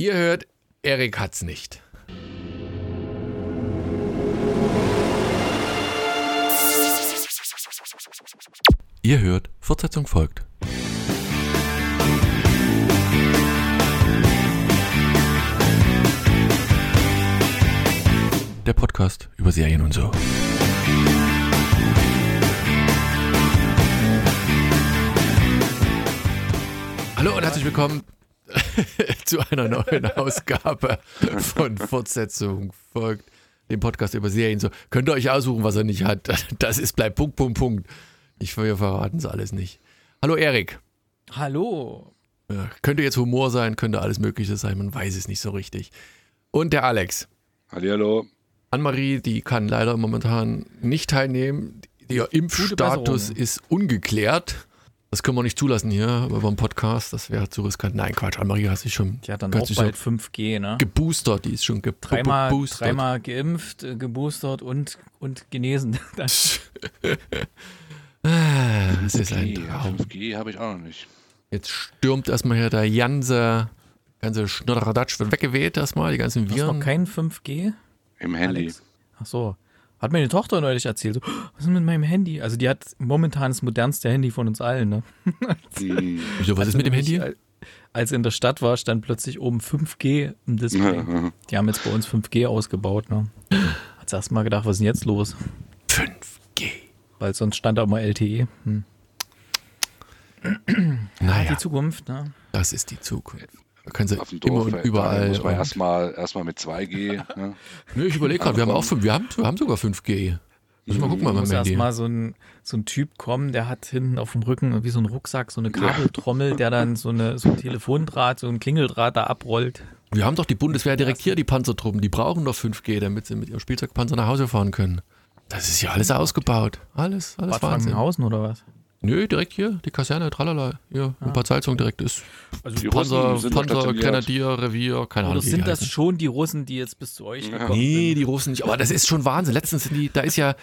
Ihr hört, Erik hat's nicht. Ihr hört, Fortsetzung folgt. Der Podcast über Serien und so. Hallo und herzlich willkommen zu einer neuen Ausgabe von Fortsetzung folgt dem Podcast über Serien. So könnt ihr euch aussuchen, was er nicht hat. Das ist bleibt Punkt Punkt Punkt. Ich wir verraten es alles nicht. Hallo Erik. Hallo. Ja, könnte jetzt Humor sein, könnte alles Mögliche sein, man weiß es nicht so richtig. Und der Alex. Hallo. Anne-Marie, die kann leider momentan nicht teilnehmen. Ihr Impfstatus ist ungeklärt. Das können wir nicht zulassen hier über einen Podcast. Das wäre zu riskant. Nein, Quatsch. Anne-Marie hat sich schon. Die hat dann auch bald 5G, ne? Geboostert. Die ist schon ge dreimal, geboostert. Dreimal geimpft, äh, geboostert und, und genesen. Ah, das ist ein Traum. 5G habe ich auch noch nicht. Jetzt stürmt erstmal hier der ganze, ganze Schnodderadatsch wird weggeweht erstmal, die ganzen Viren. Hast noch kein 5G? Im Handy. Alex? Ach so. Hat meine Tochter neulich erzählt, so, was ist mit meinem Handy? Also die hat momentan das modernste Handy von uns allen, ne? Hm. Wieso, was ist mit dem Handy? Als sie in der Stadt war, stand plötzlich oben 5G im Display. Die haben jetzt bei uns 5G ausgebaut, ne? Hat sie erst mal gedacht, was ist denn jetzt los? 5G. Weil sonst stand da immer LTE. Hm. Naja, Die Zukunft, ne? das ist die Zukunft. Da können sie Auf dem immer Dorf, und überall. muss man erstmal erstmal mit 2G. Ne? Nö, ich überlege gerade, wir haben auch fünf, wir haben, wir haben sogar 5G. Müssen wir gucken, mal muss beim erst Handy. mal so ein, so ein Typ kommen, der hat hinten auf dem Rücken wie so ein Rucksack, so eine Kabeltrommel, der dann so, eine, so ein Telefondraht, so ein Klingeldraht da abrollt. Wir haben doch die Bundeswehr direkt hier, die Panzertruppen, die brauchen doch 5G, damit sie mit ihrem Spielzeugpanzer nach Hause fahren können. Das ist ja alles ausgebaut. Alles, alles Bad Wahnsinn. Frankenhausen oder was? Nö, direkt hier, die Kaserne, tralala. Hier, ein paar Salzungen direkt ist. Also Die Panzer, Russen sind Panzer. Grenadier, Revier, keine Oder Ahnung. die sind das heißen. schon die Russen, die jetzt bis zu euch Ja. gekommen Nee, sind? die Russen nicht. Aber das ist schon Wahnsinn. Letztens sind die, da ist ja,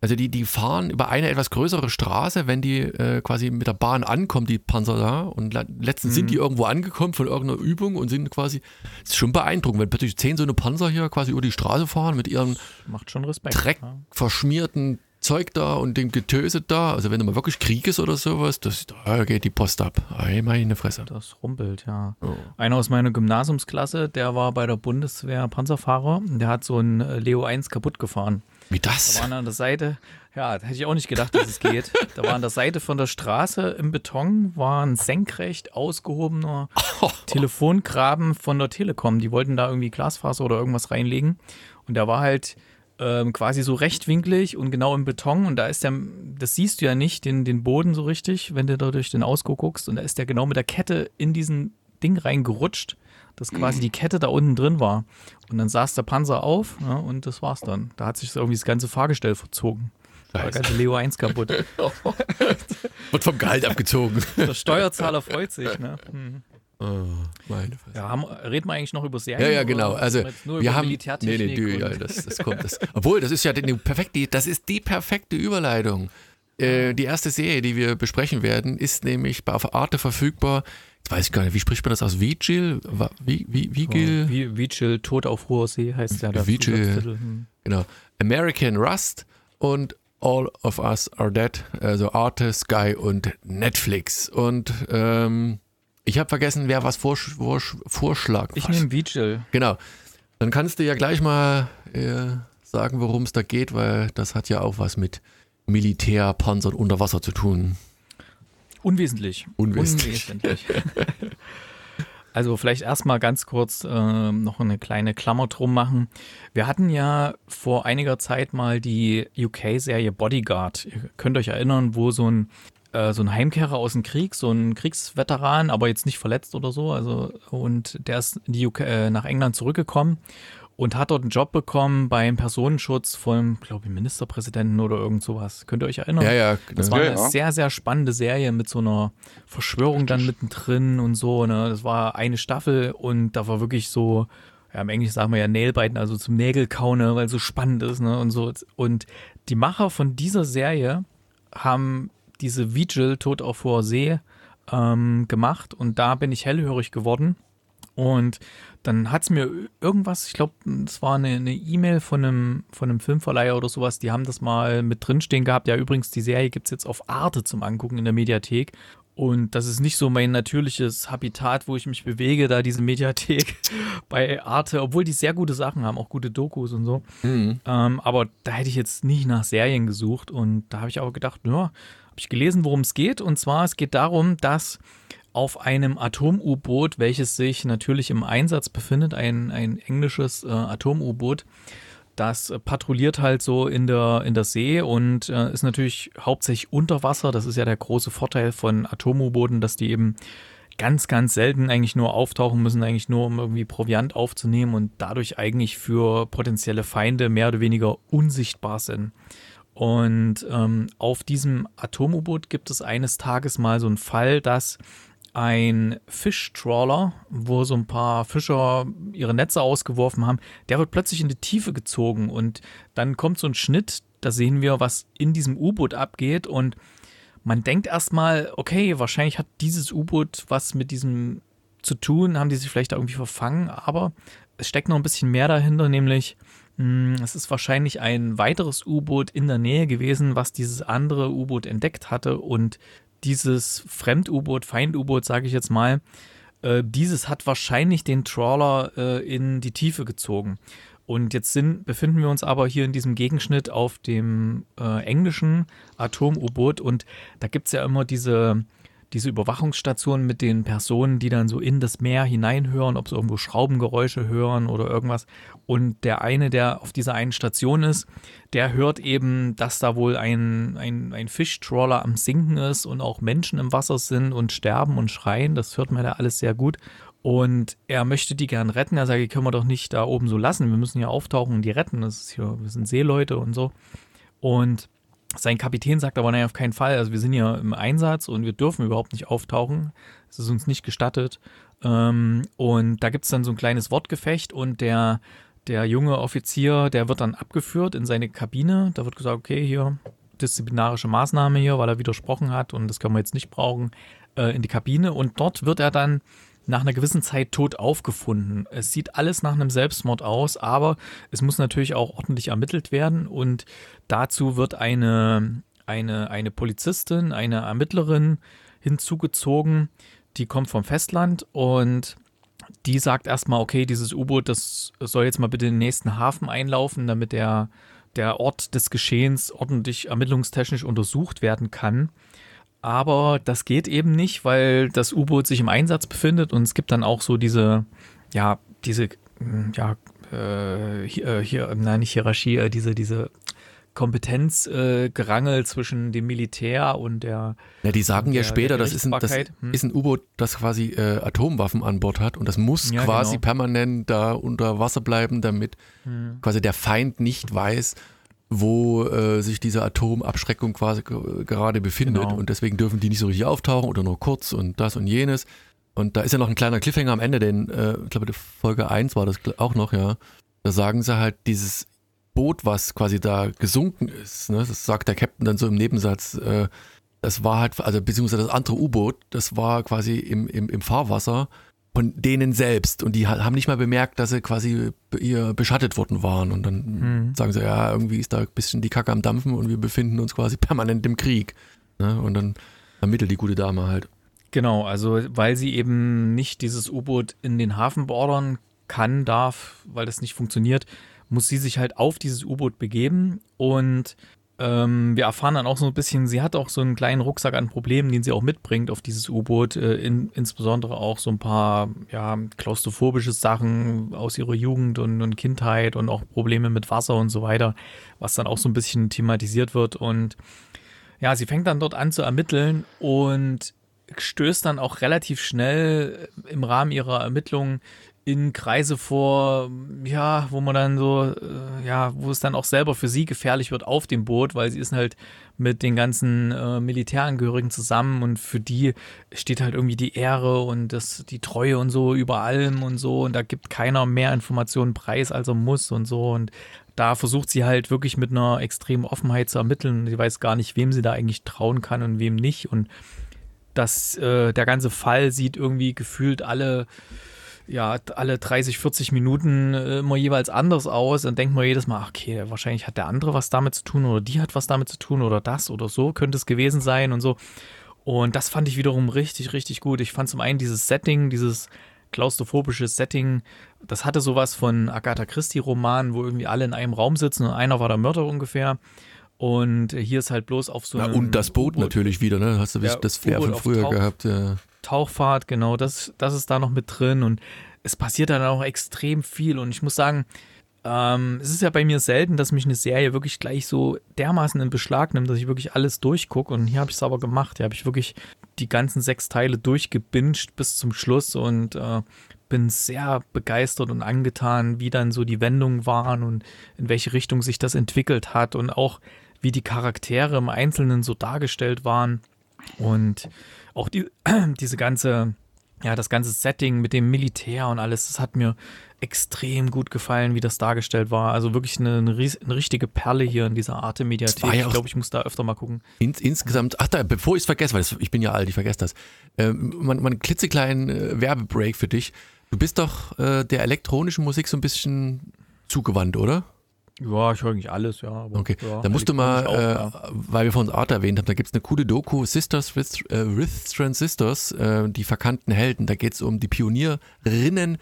also die, die fahren über eine etwas größere Straße, wenn die äh, quasi mit der Bahn ankommen, die Panzer da. Und le- letztens sind Mhm. die irgendwo angekommen von irgendeiner Übung und sind quasi, das ist schon beeindruckend, wenn plötzlich zehn so eine Panzer hier quasi über die Straße fahren mit ihrem Macht schon Respekt. Dreck Ja. verschmierten Zeug da und dem Getöse da. Also wenn da mal wirklich Krieg ist oder sowas, das, da geht die Post ab. Ei, meine Fresse. Das rumpelt, ja. Oh. Einer aus meiner Gymnasiumsklasse, der war bei der Bundeswehr Panzerfahrer. Der hat so ein äh, Leo 1 kaputt gefahren. Wie Da das? waren an der Seite, ja, da hätte ich auch nicht gedacht, dass es geht. Da war an der Seite von der Straße im Beton war ein senkrecht ausgehobener Telefongraben von der Telekom. Die wollten da irgendwie Glasfaser oder irgendwas reinlegen. Und der war halt ähm, quasi so rechtwinklig und genau im Beton. Und da ist der, das siehst du ja nicht, den, den Boden so richtig, wenn du da durch den Ausguck guckst. Und da ist der genau mit der Kette in diesen Ding reingerutscht, dass quasi die Kette da unten drin war. Und dann saß der Panzer auf ja, und das war's dann. Da hat sich so irgendwie das ganze Fahrgestell verzogen. Da war der ganze Leo 1 kaputt. Wird vom Gehalt abgezogen. Der Steuerzahler freut sich. Ne? Hm. Oh, meine Fresse. Ja, haben, reden wir eigentlich noch über Serien? Ja, ja, genau. Also nur wir über haben nee, Militärtechnik nee, du, ja, das, das kommt. Das, obwohl, das ist ja die, perfekte, das ist die perfekte Überleitung. Äh, die erste Serie, die wir besprechen werden, ist nämlich bei auf Arte verfügbar. Jetzt weiß ich gar nicht, wie spricht man das aus? Vigil? Wie, wie, Vigil? Vigil, Tod auf hoher See heißt ja der Vigil. Hm. Genau. American Rust und All of Us Are Dead, also Arte, Sky und Netflix. Und ähm, ich habe vergessen, wer was vorsch vorsch vorschlagen Ich nehme Vigil. Genau. Dann kannst du ja gleich mal äh, sagen, worum es da geht, weil das hat ja auch was mit Militär, Panzer und Unterwasser zu tun. Unwesentlich. Unwesentlich. Unwesentlich. Also vielleicht erstmal ganz kurz äh, noch eine kleine Klammer drum machen. Wir hatten ja vor einiger Zeit mal die UK-Serie Bodyguard. Ihr könnt euch erinnern, wo so ein, äh, so ein Heimkehrer aus dem Krieg, so ein Kriegsveteran, aber jetzt nicht verletzt oder so, also und der ist UK, äh, nach England zurückgekommen und hat dort einen Job bekommen beim Personenschutz vom, glaube ich, Ministerpräsidenten oder irgend sowas. Könnt ihr euch erinnern? Ja, ja. Das war Ja, eine ja. sehr, sehr spannende Serie mit so einer Verschwörung dann mittendrin und so. Ne? Das war eine Staffel und da war wirklich so, ja, im Englisch sagen wir ja Nailbiten, also zum Nägelkauen, ne? weil es so spannend ist ne? und so. Und die Macher von dieser Serie haben diese Vigil, Tod auf hoher See, ähm, gemacht und da bin ich hellhörig geworden. Und dann hat es mir irgendwas, ich glaube, es war eine E-Mail von einem, von einem Filmverleiher oder sowas, die haben das mal mit drinstehen gehabt. Ja, übrigens, die Serie gibt es jetzt auf Arte zum Angucken in der Mediathek. Und das ist nicht so mein natürliches Habitat, wo ich mich bewege, da diese Mediathek bei Arte, obwohl die sehr gute Sachen haben, auch gute Dokus und so. Mhm. Ähm, aber da hätte ich jetzt nicht nach Serien gesucht und da habe ich aber gedacht, ja, habe ich gelesen, worum es geht. Und zwar, es geht darum, dass auf einem Atom-U-Boot, welches sich natürlich im Einsatz befindet, ein, ein englisches äh, Atom-U-Boot, das patrouilliert halt so in der, in der See und äh, ist natürlich hauptsächlich unter Wasser. Das ist ja der große Vorteil von Atom-U-Booten, dass die eben ganz, ganz selten eigentlich nur auftauchen müssen, eigentlich nur um irgendwie Proviant aufzunehmen und dadurch eigentlich für potenzielle Feinde mehr oder weniger unsichtbar sind. Und ähm, auf diesem Atom-U-Boot gibt es eines Tages mal so einen Fall, dass ein Fischtrawler, wo so ein paar Fischer ihre Netze ausgeworfen haben, der wird plötzlich in die Tiefe gezogen. Und dann kommt so ein Schnitt, da sehen wir, was in diesem U-Boot abgeht. Und man denkt erstmal, okay, wahrscheinlich hat dieses U-Boot was mit diesem zu tun, haben die sich vielleicht irgendwie verfangen, aber es steckt noch ein bisschen mehr dahinter, nämlich es ist wahrscheinlich ein weiteres U-Boot in der Nähe gewesen, was dieses andere U-Boot entdeckt hatte und dieses Fremd-U-Boot, Feind-U-Boot, sage ich jetzt mal, äh, dieses hat wahrscheinlich den Trawler äh, in die Tiefe gezogen. Und jetzt sind, befinden wir uns aber hier in diesem Gegenschnitt auf dem äh, englischen Atom-U-Boot und da gibt es ja immer diese diese Überwachungsstation mit den Personen, die dann so in das Meer hineinhören, ob sie irgendwo Schraubengeräusche hören oder irgendwas. Und der eine, der auf dieser einen Station ist, der hört eben, dass da wohl ein, ein, ein Fischtrawler am Sinken ist und auch Menschen im Wasser sind und sterben und schreien. Das hört man da alles sehr gut. Und er möchte die gern retten. Er sagt, die können wir doch nicht da oben so lassen. Wir müssen ja auftauchen und die retten. Das ist hier, wir sind Seeleute und so. Und sein Kapitän sagt aber, nein, auf keinen Fall. Also wir sind hier im Einsatz und wir dürfen überhaupt nicht auftauchen. Es ist uns nicht gestattet. Ähm, und da gibt es dann so ein kleines Wortgefecht und der, der junge Offizier, der wird dann abgeführt in seine Kabine. Da wird gesagt, okay, hier disziplinarische Maßnahme hier, weil er widersprochen hat und das können wir jetzt nicht brauchen, äh, in die Kabine. Und dort wird er dann nach einer gewissen Zeit tot aufgefunden. Es sieht alles nach einem Selbstmord aus, aber es muss natürlich auch ordentlich ermittelt werden und dazu wird eine, eine, eine Polizistin, eine Ermittlerin hinzugezogen, die kommt vom Festland und die sagt erstmal, okay, dieses U-Boot, das soll jetzt mal bitte in den nächsten Hafen einlaufen, damit der, der Ort des Geschehens ordentlich ermittlungstechnisch untersucht werden kann. Aber das geht eben nicht, weil das U-Boot sich im Einsatz befindet und es gibt dann auch so diese, ja, diese, hm, ja, äh, hier, äh, hier, nein, nicht Hierarchie, äh, diese, diese Kompetenzgerangel äh, zwischen dem Militär und der. Ja, die sagen ja später, das ist ein, das hm. ist ein U-Boot, das quasi äh, Atomwaffen an Bord hat und das muss ja, quasi genau. permanent da unter Wasser bleiben, damit hm. quasi der Feind nicht weiß, wo äh, sich diese Atomabschreckung quasi gerade befindet. Genau. Und deswegen dürfen die nicht so richtig auftauchen oder nur kurz und das und jenes. Und da ist ja noch ein kleiner Cliffhanger am Ende, den, äh, ich glaube, Folge 1 war das auch noch, ja. Da sagen sie halt, dieses Boot, was quasi da gesunken ist, ne, das sagt der Captain dann so im Nebensatz, äh, das war halt, also beziehungsweise das andere U-Boot, das war quasi im, im, im Fahrwasser von denen selbst. Und die haben nicht mal bemerkt, dass sie quasi ihr beschattet worden waren. Und dann mhm. sagen sie, ja, irgendwie ist da ein bisschen die Kacke am Dampfen und wir befinden uns quasi permanent im Krieg. Ne? Und dann ermittelt die gute Dame halt. Genau, also weil sie eben nicht dieses U-Boot in den Hafen beordern kann, darf, weil das nicht funktioniert, muss sie sich halt auf dieses U-Boot begeben und ähm, wir erfahren dann auch so ein bisschen, sie hat auch so einen kleinen Rucksack an Problemen, den sie auch mitbringt auf dieses U-Boot. Äh, in, insbesondere auch so ein paar ja, klaustrophobische Sachen aus ihrer Jugend und, und, Kindheit und auch Probleme mit Wasser und so weiter, was dann auch so ein bisschen thematisiert wird. Und ja, sie fängt dann dort an zu ermitteln und stößt dann auch relativ schnell im Rahmen ihrer Ermittlungen in Kreise vor, ja, wo man dann so, äh, ja, wo es dann auch selber für sie gefährlich wird auf dem Boot, weil sie ist halt mit den ganzen äh, Militärangehörigen zusammen und für die steht halt irgendwie die Ehre und das, die Treue und so über allem und so und da gibt keiner mehr Informationen preis, als er muss und so und da versucht sie halt wirklich mit einer extremen Offenheit zu ermitteln. Sie weiß gar nicht, wem sie da eigentlich trauen kann und wem nicht und das, äh, der ganze Fall sieht irgendwie gefühlt alle ja, alle 30, 40 Minuten äh, immer jeweils anders aus. Dann denkt man jedes Mal, okay, wahrscheinlich hat der andere was damit zu tun oder die hat was damit zu tun oder das oder so könnte es gewesen sein und so. Und das fand ich wiederum richtig, richtig gut. Ich fand zum einen dieses Setting, dieses klaustrophobische Setting, das hatte sowas von Agatha Christie-Roman, wo irgendwie alle in einem Raum sitzen und einer war der Mörder ungefähr. Und hier ist halt bloß auf so einem. Ja, und das Boot natürlich wieder, ne? Hast du ja, das Flair von früher Tauch, gehabt, ja. Tauchfahrt, genau, das, das ist da noch mit drin und es passiert dann auch extrem viel. Und ich muss sagen, ähm, es ist ja bei mir selten, dass mich eine Serie wirklich gleich so dermaßen in Beschlag nimmt, dass ich wirklich alles durchgucke. Und hier habe ich es aber gemacht. Hier habe ich wirklich die ganzen sechs Teile durchgebinged bis zum Schluss und äh, bin sehr begeistert und angetan, wie dann so die Wendungen waren und in welche Richtung sich das entwickelt hat und auch wie die Charaktere im Einzelnen so dargestellt waren und auch die, diese ganze, ja, das ganze Setting mit dem Militär und alles, das hat mir extrem gut gefallen, wie das dargestellt war. Also wirklich eine, eine, eine richtige Perle hier in dieser Arte Mediathek. Ja ich glaube, ich muss da öfter mal gucken. Ins, insgesamt, ach da, bevor ich es vergesse, weil das, ich bin ja alt, ich vergesse das. Ähm, man, man klitzekleinen äh, Werbebreak für dich. Du bist doch äh, der elektronischen Musik so ein bisschen zugewandt, oder? Ja, ich höre eigentlich alles, ja. Aber, okay, ja, da musst du mal, auch, äh, ja. weil wir von uns Art erwähnt haben, da gibt es eine coole Doku, Sisters with, äh, with Transistors, äh, die verkannten Helden. Da geht es um die Pionierinnen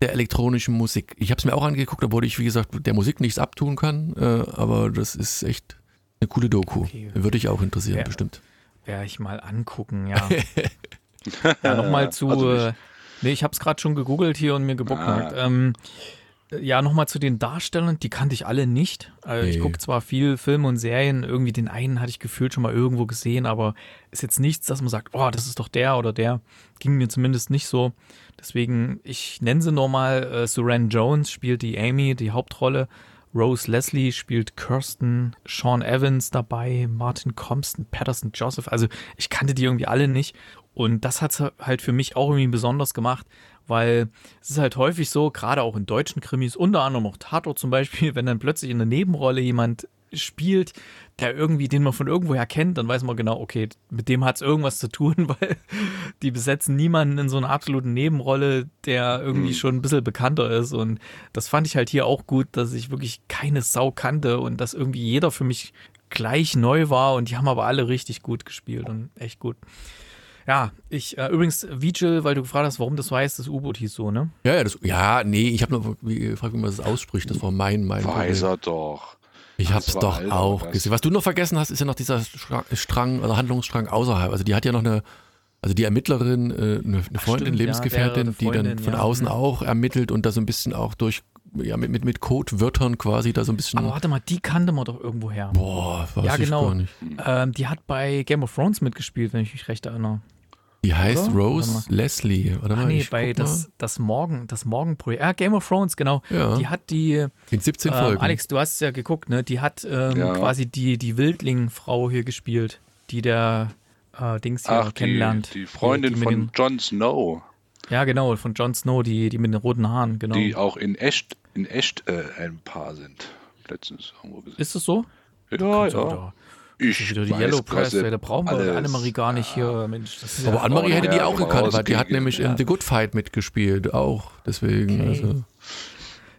der elektronischen Musik. Ich habe es mir auch angeguckt, obwohl ich, wie gesagt, der Musik nichts abtun kann, äh, aber das ist echt eine coole Doku. Okay. Würde ich auch interessieren, ja, bestimmt. Werde ich mal angucken, ja. ja, nochmal zu, also ich, äh, nee, ich habe es gerade schon gegoogelt hier und mir gebookmarkt. Ah. Ähm, ja, nochmal zu den Darstellern, die kannte ich alle nicht. Also ich gucke zwar viel Filme und Serien, irgendwie den einen hatte ich gefühlt schon mal irgendwo gesehen, aber ist jetzt nichts, dass man sagt, oh, das ist doch der oder der. Ging mir zumindest nicht so. Deswegen, ich nenne sie nochmal, äh, Suran Jones spielt die Amy, die Hauptrolle. Rose Leslie spielt Kirsten, Sean Evans dabei, Martin Compston, Patterson Joseph. Also ich kannte die irgendwie alle nicht. Und das hat es halt für mich auch irgendwie besonders gemacht, weil es ist halt häufig so, gerade auch in deutschen Krimis, unter anderem auch Tatort zum Beispiel, wenn dann plötzlich in der Nebenrolle jemand spielt, der irgendwie, den man von irgendwoher kennt, dann weiß man genau, okay, mit dem hat es irgendwas zu tun, weil die besetzen niemanden in so einer absoluten Nebenrolle, der irgendwie mhm. schon ein bisschen bekannter ist. Und das fand ich halt hier auch gut, dass ich wirklich keine Sau kannte und dass irgendwie jeder für mich gleich neu war und die haben aber alle richtig gut gespielt und echt gut. Ja, ich, äh, übrigens, Vigil, weil du gefragt hast, warum das so heißt, das U-Boot hieß so, ne? Ja, ja, das, ja nee, ich habe nur gefragt, wie man das ausspricht. Das war mein, mein. Weiß er doch. Ich hab's doch Alter, auch gesehen. Was du noch vergessen hast, ist ja noch dieser Strang, oder Handlungsstrang außerhalb. Also die hat ja noch eine, also die Ermittlerin, äh, eine, eine Freundin, stimmt, Lebensgefährtin, ja, Freundin, die dann von ja. außen auch ermittelt und da so ein bisschen auch durch, ja, mit, mit, mit Codewörtern quasi da so ein bisschen. Aber warte mal, die kannte man doch irgendwo her. Boah, weiß ja, genau. ich gar nicht. Ähm, die hat bei Game of Thrones mitgespielt, wenn ich mich recht erinnere. Die heißt oder? Rose Leslie, oder? Ah, nee, bei das, das Morgen, das Morgenprojekt. Ah, Game of Thrones, genau. Ja. Die hat die. In 17 äh, Folgen. Alex, du hast es ja geguckt, ne? Die hat ähm, ja. quasi die, die Wildling-Frau hier gespielt, die der äh, Dings hier Ach, kennenlernt. Die, die Freundin die, die von Jon Snow. Ja, genau, von Jon Snow, die, die mit den roten Haaren, genau. Die auch in echt, in echt äh, ein Paar sind. Letztens irgendwo gesehen. Ist es so? Ja, ja. Ich die Yellow Press, da brauchen wir Annemarie gar nicht hier. Mensch, Aber ja Annemarie hätte die auch gekannt, weil die hat nämlich in The Good Fight mitgespielt, auch. Deswegen. Okay. Also.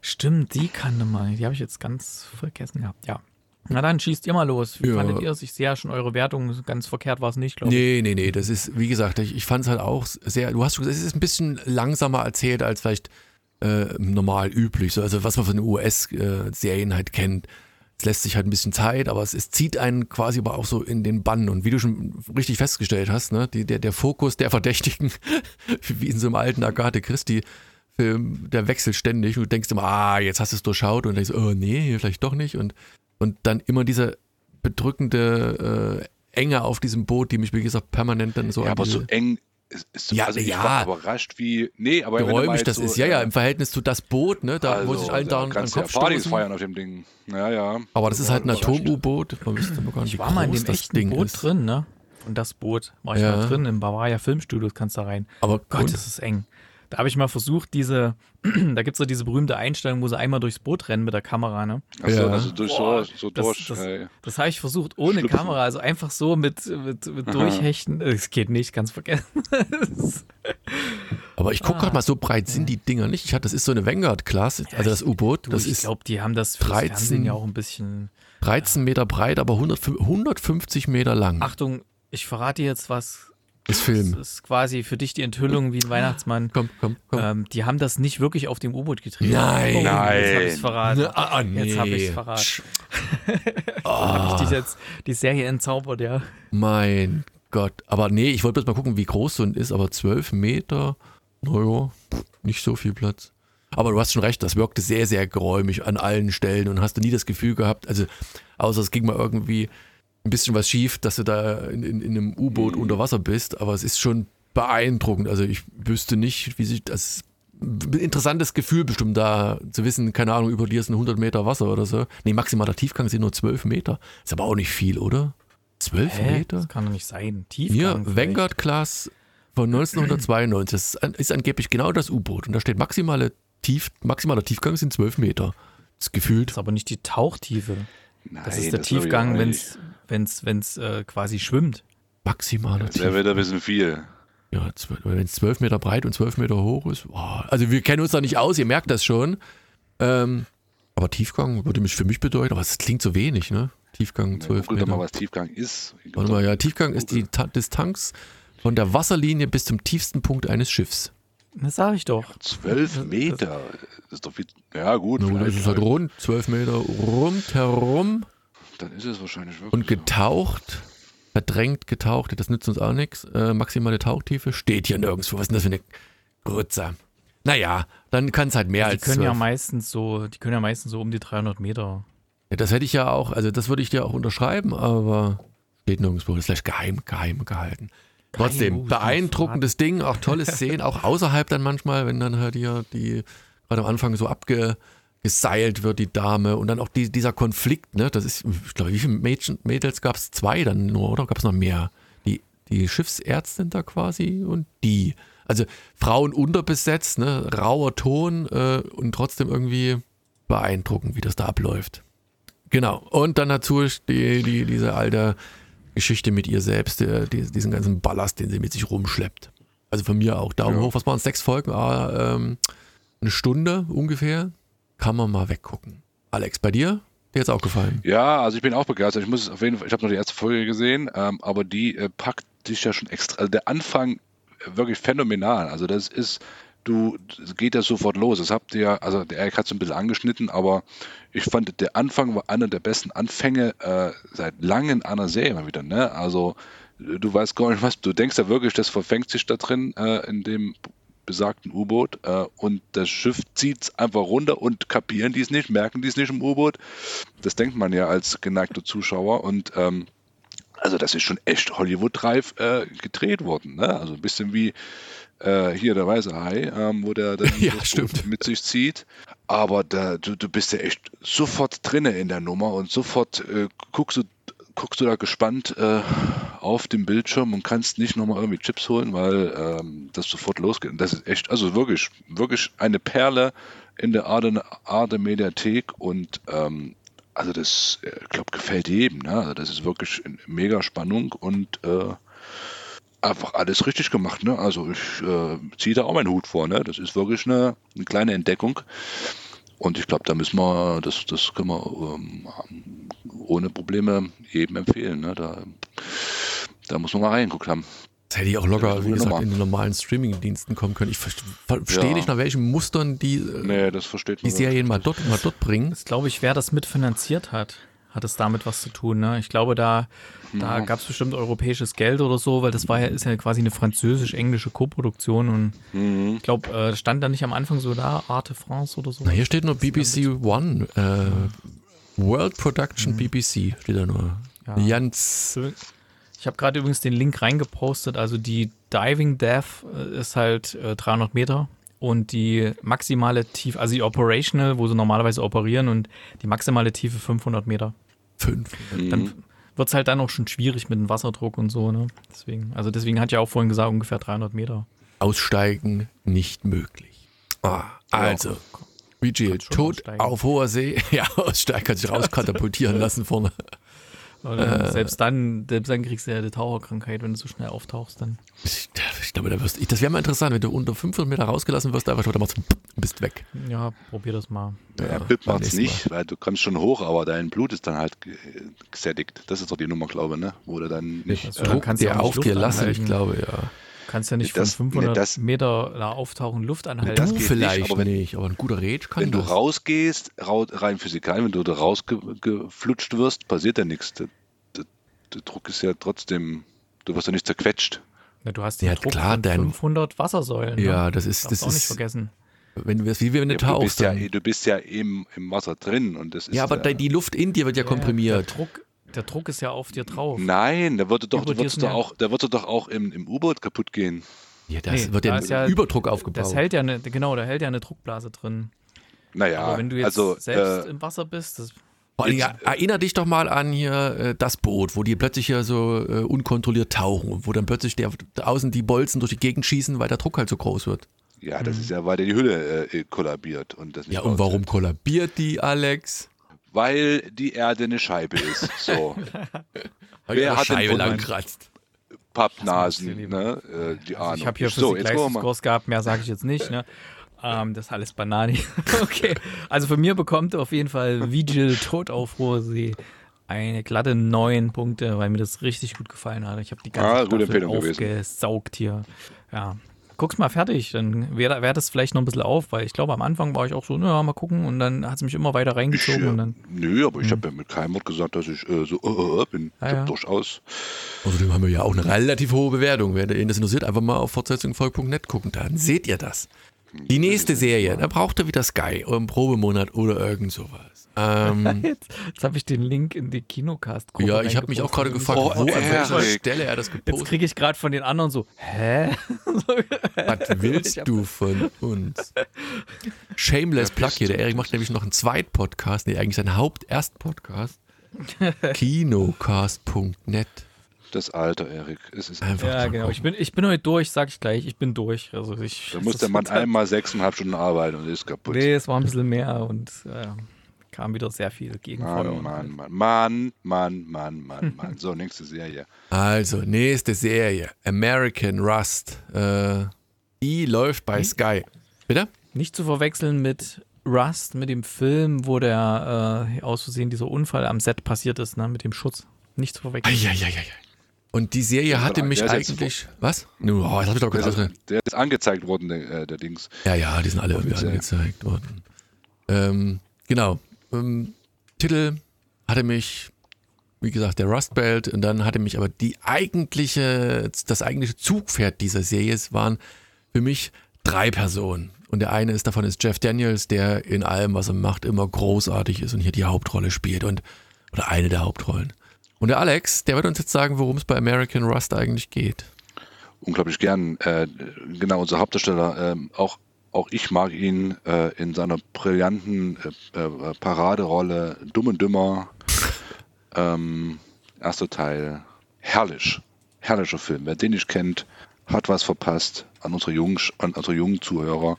Stimmt, die kannte man. Die habe ich jetzt ganz vergessen gehabt. Ja. Na dann schießt ihr mal los. Wie ja. fandet ihr es? Ich sehe ja schon eure Wertung. Ganz verkehrt war es nicht, glaube ich. Nee, nee, nee. Das ist, wie gesagt, ich, ich fand es halt auch sehr. Du hast schon gesagt, es ist ein bisschen langsamer erzählt als vielleicht äh, normal üblich. So, also, was man von US-Serien äh, halt kennt es lässt sich halt ein bisschen Zeit, aber es, es, zieht einen quasi aber auch so in den Bann. Und wie du schon richtig festgestellt hast, ne, die, der, der Fokus der Verdächtigen, wie in so einem alten Agathe Christie-Film, der wechselt ständig. Und du denkst immer, ah, jetzt hast du es durchschaut und denkst, oh nee, vielleicht doch nicht. Und, und dann immer diese bedrückende äh, Enge auf diesem Boot, die mich, wie gesagt, permanent dann so. Ja, aber so eng ist, ist ja, also ich ja. war überrascht, wie. Nee, aber geräumig das so, ist. Ja, ja, im Verhältnis zu das Boot, ne? Da also, muss ich allen da an den Kopf ja Partys stoßen. feiern auf dem Ding. Ja, ja. Aber das ist halt ein Atom-U-Boot. Ich war mal in dem echten Ding Boot ist. drin, ne? Und das Boot war ich ja. mal drin. Im Bavaria Filmstudios kannst du da rein. Aber Gott, und? das ist eng. Da habe ich mal versucht, diese, da gibt es so diese berühmte Einstellung, wo sie einmal durchs Boot rennen mit der Kamera, ne? Achso, Ja. also durch Boah, so, so das- durch. das- ey. Das habe ich versucht ohne Schlüpfen. Kamera, also einfach so mit, mit, mit. Durchhechten. Es geht nicht, ganz vergessen. Aber ich gucke Ah. gerade mal, so breit sind die Dinger nicht. Ich hatte, das ist so eine Vanguard-Class, also das U-Boot. Das ich ist glaube, die haben das fürs 13 Fernsehen ja auch ein bisschen. 13 Meter breit, aber 100, 150 Meter lang. Achtung, ich verrate dir jetzt was. Das Film. Das ist quasi für dich die Enthüllung wie ein Weihnachtsmann. Komm, komm, komm. Ähm, die haben das nicht wirklich auf dem U-Boot gedreht. Nein. oh, Jetzt habe ich Nein. es verraten. Ne, ah, ah, Jetzt habe ich nee. es verraten. Sch- Habe ich dich jetzt die Serie entzaubert, ja. Mein Gott. Aber nee, ich wollte bloß mal gucken, wie groß so ein ist, aber 12 Meter, naja, nicht so viel Platz. Aber du hast schon recht, das wirkte sehr, sehr geräumig an allen Stellen und hast du nie das Gefühl gehabt, also außer es ging mal irgendwie ein bisschen was schief, dass du da in, in, in einem U-Boot unter Wasser bist, aber es ist schon beeindruckend. Also ich wüsste nicht, wie sich das interessantes Gefühl bestimmt da zu wissen, keine Ahnung, über dir ist ein 100 Meter Wasser oder so. Nee, maximaler Tiefgang sind nur 12 Meter. Ist aber auch nicht viel, oder? 12 Hä? Meter? Das kann doch nicht sein. Tiefgang. Hier. Vanguard Class von 1992. Das ist, an- ist angeblich genau das U-Boot. Und da steht maximale Tief, maximaler Tiefgang sind 12 Meter. Das ist gefühlt Das ist aber nicht die Tauchtiefe. Nein, Das ist der ich Tiefgang, auch wenn es wenn's, äh, quasi schwimmt. maximaler Das wäre ein bisschen viel. Ja, wenn es 12 Meter breit und 12 Meter hoch ist. Boah. Also wir kennen uns da nicht aus, ihr merkt das schon. Ähm, aber Tiefgang würde mich für mich bedeuten, aber es klingt so wenig, ne? Tiefgang 12 Guck doch mal, Meter. was Tiefgang ist. Warte mal, ja, Tiefgang ist die Ta Distanz von der Wasserlinie bis zum tiefsten Punkt eines Schiffs. Das sage ich doch. Zwölf Meter. Das ist doch viel. Ja, gut. Na das ist halt rund, 12 Meter rundherum Dann ist es wahrscheinlich wirklich. und so. getaucht, verdrängt getaucht, das nützt uns auch nichts. Äh, maximale Tauchtiefe steht hier nirgendwo. Was ist denn das für eine Grütze? Naja, dann kann es halt mehr Die als können ja 12. meistens so, die können ja meistens so um die 300 Meter. Ja, das hätte ich ja auch, also das würde ich dir auch unterschreiben, aber steht nirgendwo. Das ist vielleicht geheim, geheim gehalten. Trotzdem, oh, beeindruckendes Ding, auch tolle Szenen, auch außerhalb dann manchmal, wenn dann halt hier die gerade am Anfang so abgeseilt wird, die Dame, und dann auch die, dieser Konflikt, ne? Das ist, ich glaube, wie viele Mädchen, Mädels gab es? Zwei dann nur, oder gab es noch mehr? Die, die Schiffsärztin da quasi und die. Also Frauen unterbesetzt, ne? Rauer Ton äh, und trotzdem irgendwie beeindruckend, wie das da abläuft. Genau. Und dann dazu die, die, diese alte Geschichte mit ihr selbst, der, die, diesen ganzen Ballast, den sie mit sich rumschleppt. Also von mir auch Daumen Ja. hoch. Was waren es? Sechs Folgen? Ah, ähm, eine Stunde ungefähr. Kann man mal weggucken. Alex, bei dir? Dir jetzt auch gefallen? Ja, also ich bin auch begeistert. Ich muss auf jeden Fall, ich habe noch die erste Folge gesehen, ähm, aber die äh, packt dich ja schon extra. Also der Anfang äh, wirklich phänomenal. Also das ist, du, geht ja sofort los. Das habt ihr ja, also der Erik hat es ein bisschen angeschnitten, aber ich fand, der Anfang war einer der besten Anfänge äh, seit langem einer Serie mal wieder. Ne? Also du weißt gar nicht was, du denkst ja wirklich, das verfängt sich da drin äh, in dem besagten U-Boot äh, und das Schiff zieht es einfach runter und kapieren die es nicht, merken die es nicht im U-Boot. Das denkt man ja als geneigter Zuschauer und ähm, also das ist schon echt Hollywood-reif äh, gedreht worden. Ne? Also ein bisschen wie äh, hier der weiße Hai, ähm, wo der dann Ja, mit sich zieht. Aber da, du, du bist ja echt sofort drinne in der Nummer und sofort äh, guckst du guckst du da gespannt äh, auf dem Bildschirm und kannst nicht nochmal irgendwie Chips holen, weil ähm, das sofort losgeht. Und das ist echt, also wirklich, wirklich eine Perle in der Ade, Ade Mediathek und ähm, also das, äh, ich glaube, gefällt jedem. Ne? Also das ist wirklich mega Spannung und äh, einfach alles richtig gemacht. Ne? Also ich äh, ziehe da auch meinen Hut vor. Ne? Das ist wirklich eine, eine kleine Entdeckung. Und ich glaube, da müssen wir, das, das können wir ähm, ohne Probleme jedem empfehlen. Ne? Da, da muss man mal reingeguckt haben. Das hätte ich auch locker, Ja, wie gesagt, Nummer. in den normalen Streaming-Diensten kommen können. Ich verste- verstehe Ja. nicht, nach welchen Mustern die, äh, Nee, das versteht die. Serien mal dort, mal dort bringen. Das glaube ich, wer das mitfinanziert hat, hat es damit was zu tun. Ne? Ich glaube, da, da gab es bestimmt europäisches Geld oder so, weil das war ja, ist ja quasi eine französisch-englische Koproduktion und Mhm. ich glaube, äh, stand da nicht am Anfang so da, Arte France oder so. Na, hier steht nur BBC One. Äh, World Production BBC steht da nur. Mhm. Ja. Ganz. Ich habe gerade übrigens den Link reingepostet. Also die Diving Depth äh, ist halt äh, 300 Meter und die maximale Tiefe, also die Operational, wo sie normalerweise operieren und die maximale Tiefe 500 Meter. Fünf. Dann wird es halt dann auch schon schwierig mit dem Wasserdruck und so. Ne? Deswegen, also deswegen hat ja auch vorhin gesagt ungefähr 300 Meter. Aussteigen nicht möglich. Ah, also, Vigil, Kannst schon tot aussteigen. auf hoher See. Ja, aussteigen, kann sich rauskatapultieren lassen vorne. Oder selbst dann, selbst dann kriegst du ja die Taucherkrankheit, wenn du so schnell auftauchst. Dann. Ich, ich glaube, da wirst, ich, das wäre mal interessant, wenn du unter 500 Meter rausgelassen wirst, einfach da machst du bist weg. Ja, probier das mal. Ja, beim Bip macht's nicht, weil du kommst schon hoch, aber dein Blut ist dann halt ge- gesättigt. Das ist doch die Nummer, glaube ich, ne? Wo du dann nicht. Also äh, kannst du der auch nicht auf Luft dir lassen, ich glaube, ja. Du kannst ja nicht Das- von nee, 500 das- Meter da auftauchen, Luft anhalten. das du geht vielleicht nicht, aber wenn- nicht, aber ein guter Rage kann wenn du das. rausgehst, rau- rein physikal, wenn du da rausgeflutscht wirst, passiert ja nichts. Der, der, der Druck ist ja trotzdem, du wirst ja nicht zerquetscht. Ja, du hast Ja, Druck klar, von dein- 500 Wassersäulen. Ja, ne? das ist, Darfst das auch nicht ist, vergessen. wenn du, wie wenn du Ja, du, tauchst. bist ja, dann- du bist ja im, im Wasser drin und das ist Ja, aber ja, die Luft in dir wird ja Der komprimiert. Druck, der Druck ist ja auf dir drauf. Nein, da würde doch, da sind doch auch, da würde doch auch im, im U-Boot kaputt gehen. Ja, das Nee, wird da ja ist ja- Überdruck aufgebaut. Das hält ja eine, genau, da hält ja eine Druckblase drin. Naja, Aber wenn du jetzt also selbst äh, im Wasser bist, das, Vor allem, Jetzt- ja, erinner dich doch mal an hier äh, das Boot, wo die plötzlich ja so äh, unkontrolliert tauchen und wo dann plötzlich der, außen die Bolzen durch die Gegend schießen, weil der Druck halt so groß wird. ja, das ist ja, weil die Hülle äh, kollabiert und das nicht Ja, und warum kollabiert die, Alex? Weil die Erde eine Scheibe ist. So. Wer hat Scheibe lang kratzt? Pappnasen, ne? Äh, die Ahnung. also ich habe hier so, Physik jetzt gucken wir mal. Leistungskurs gehabt, mehr sage ich jetzt nicht. Ne? Ähm, das ist alles Banani. okay, also von mir bekommt auf jeden Fall Vigil Tod auf hoher See eine glatte neun Punkte, weil mir das richtig gut gefallen hat. Ich habe die ganze Ah, Staffel Empfehlung gewesen. aufgesaugt hier. Ja. Guck's mal fertig, dann wäre wär das vielleicht noch ein bisschen auf, weil ich glaube, am Anfang war ich auch so, naja, mal gucken und dann hat es mich immer weiter Ich, reingezogen äh, und dann, nö, aber ich habe ja mit keinem Wort gesagt, dass ich äh, so äh, äh, bin. Ah, ich ja. durchaus. Außerdem haben wir ja auch eine relativ hohe Bewertung. Wer ihn das interessiert, einfach mal auf fortsetzungvolk.net gucken, dann seht ihr das. Die nächste Serie, da braucht ihr wieder Sky oder einen Probemonat oder irgend sowas. Ähm, jetzt, jetzt habe ich den Link in die Kinocast-Gruppe ja, ich habe mich auch gerade gefragt, Oh, wo, an welcher. Stelle er das Jetzt gepostet kriege ich gerade von den anderen so, hä? hat. Was willst du von uns? Shameless Plug hier. Der Erik macht nämlich noch einen Zweitpodcast, nee, eigentlich seinen Haupt-Erst-Podcast. Kinocast.net. Das Alter, Erik. Es ist Einfach Ja, genau. Ich bin, ich bin heute durch, sag ich gleich. Ich bin durch. Also ich, Da muss der Mann einmal sechseinhalb Stunden arbeiten und ist kaputt. Nee, es war ein bisschen mehr und äh, kam wieder sehr viel Gegenfeuer. Mann, Mann, Mann, Mann, Mann, Mann, Mann, Mann. So, nächste Serie. Also, nächste Serie. American Rust. Äh, die läuft bei Sky. Bitte? Nicht zu verwechseln mit Rust, mit dem Film, wo der äh, aus Versehen dieser Unfall am Set passiert ist, ne, mit dem Schutz. Nicht zu verwechseln. Eieieiei. Und die Serie hatte der mich eigentlich. Was? Nu, Oh, jetzt hab ich doch Der kurz ist, der ist angezeigt worden, der, äh, der Dings. Ja, ja, die sind alle irgendwie angezeigt worden. Ähm, genau. Ähm, Titel hatte mich, wie gesagt, der Rust Belt und dann hatte mich aber die eigentliche, das eigentliche Zugpferd dieser Serie waren für mich drei Personen. Und der eine ist davon ist Jeff Daniels, der in allem, was er macht, immer großartig ist und hier die Hauptrolle spielt und oder eine der Hauptrollen. Und der Alex, der wird uns jetzt sagen, worum es bei American Rust eigentlich geht. Unglaublich gern. Äh, genau, unser Hauptdarsteller. ähm, auch, auch ich mag ihn äh, in seiner brillanten äh, äh, Paraderolle. Dumm und Dümmer. Ähm, erster Teil. Herrlich. Herrlicher Film. Wer den nicht kennt, hat was verpasst an unsere jungen, an unsere jungen Zuhörer,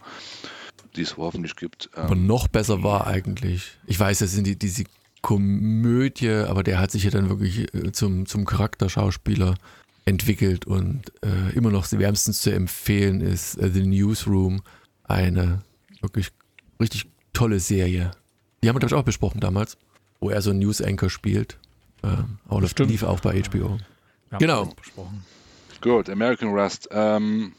die es hoffentlich gibt. Ähm, Aber noch besser war eigentlich, ich weiß, das sind die, diese Komödie, aber der hat sich ja dann wirklich äh, zum, zum Charakterschauspieler entwickelt und äh, immer noch wärmstens zu empfehlen ist äh, The Newsroom, eine wirklich richtig tolle Serie. Die haben wir, glaube ich, auch besprochen damals, wo er so einen News-Anchor spielt. Ähm, auch das Stimmt. lief auch bei HBO. Ja, Genau. Gut, American Rust. Ähm,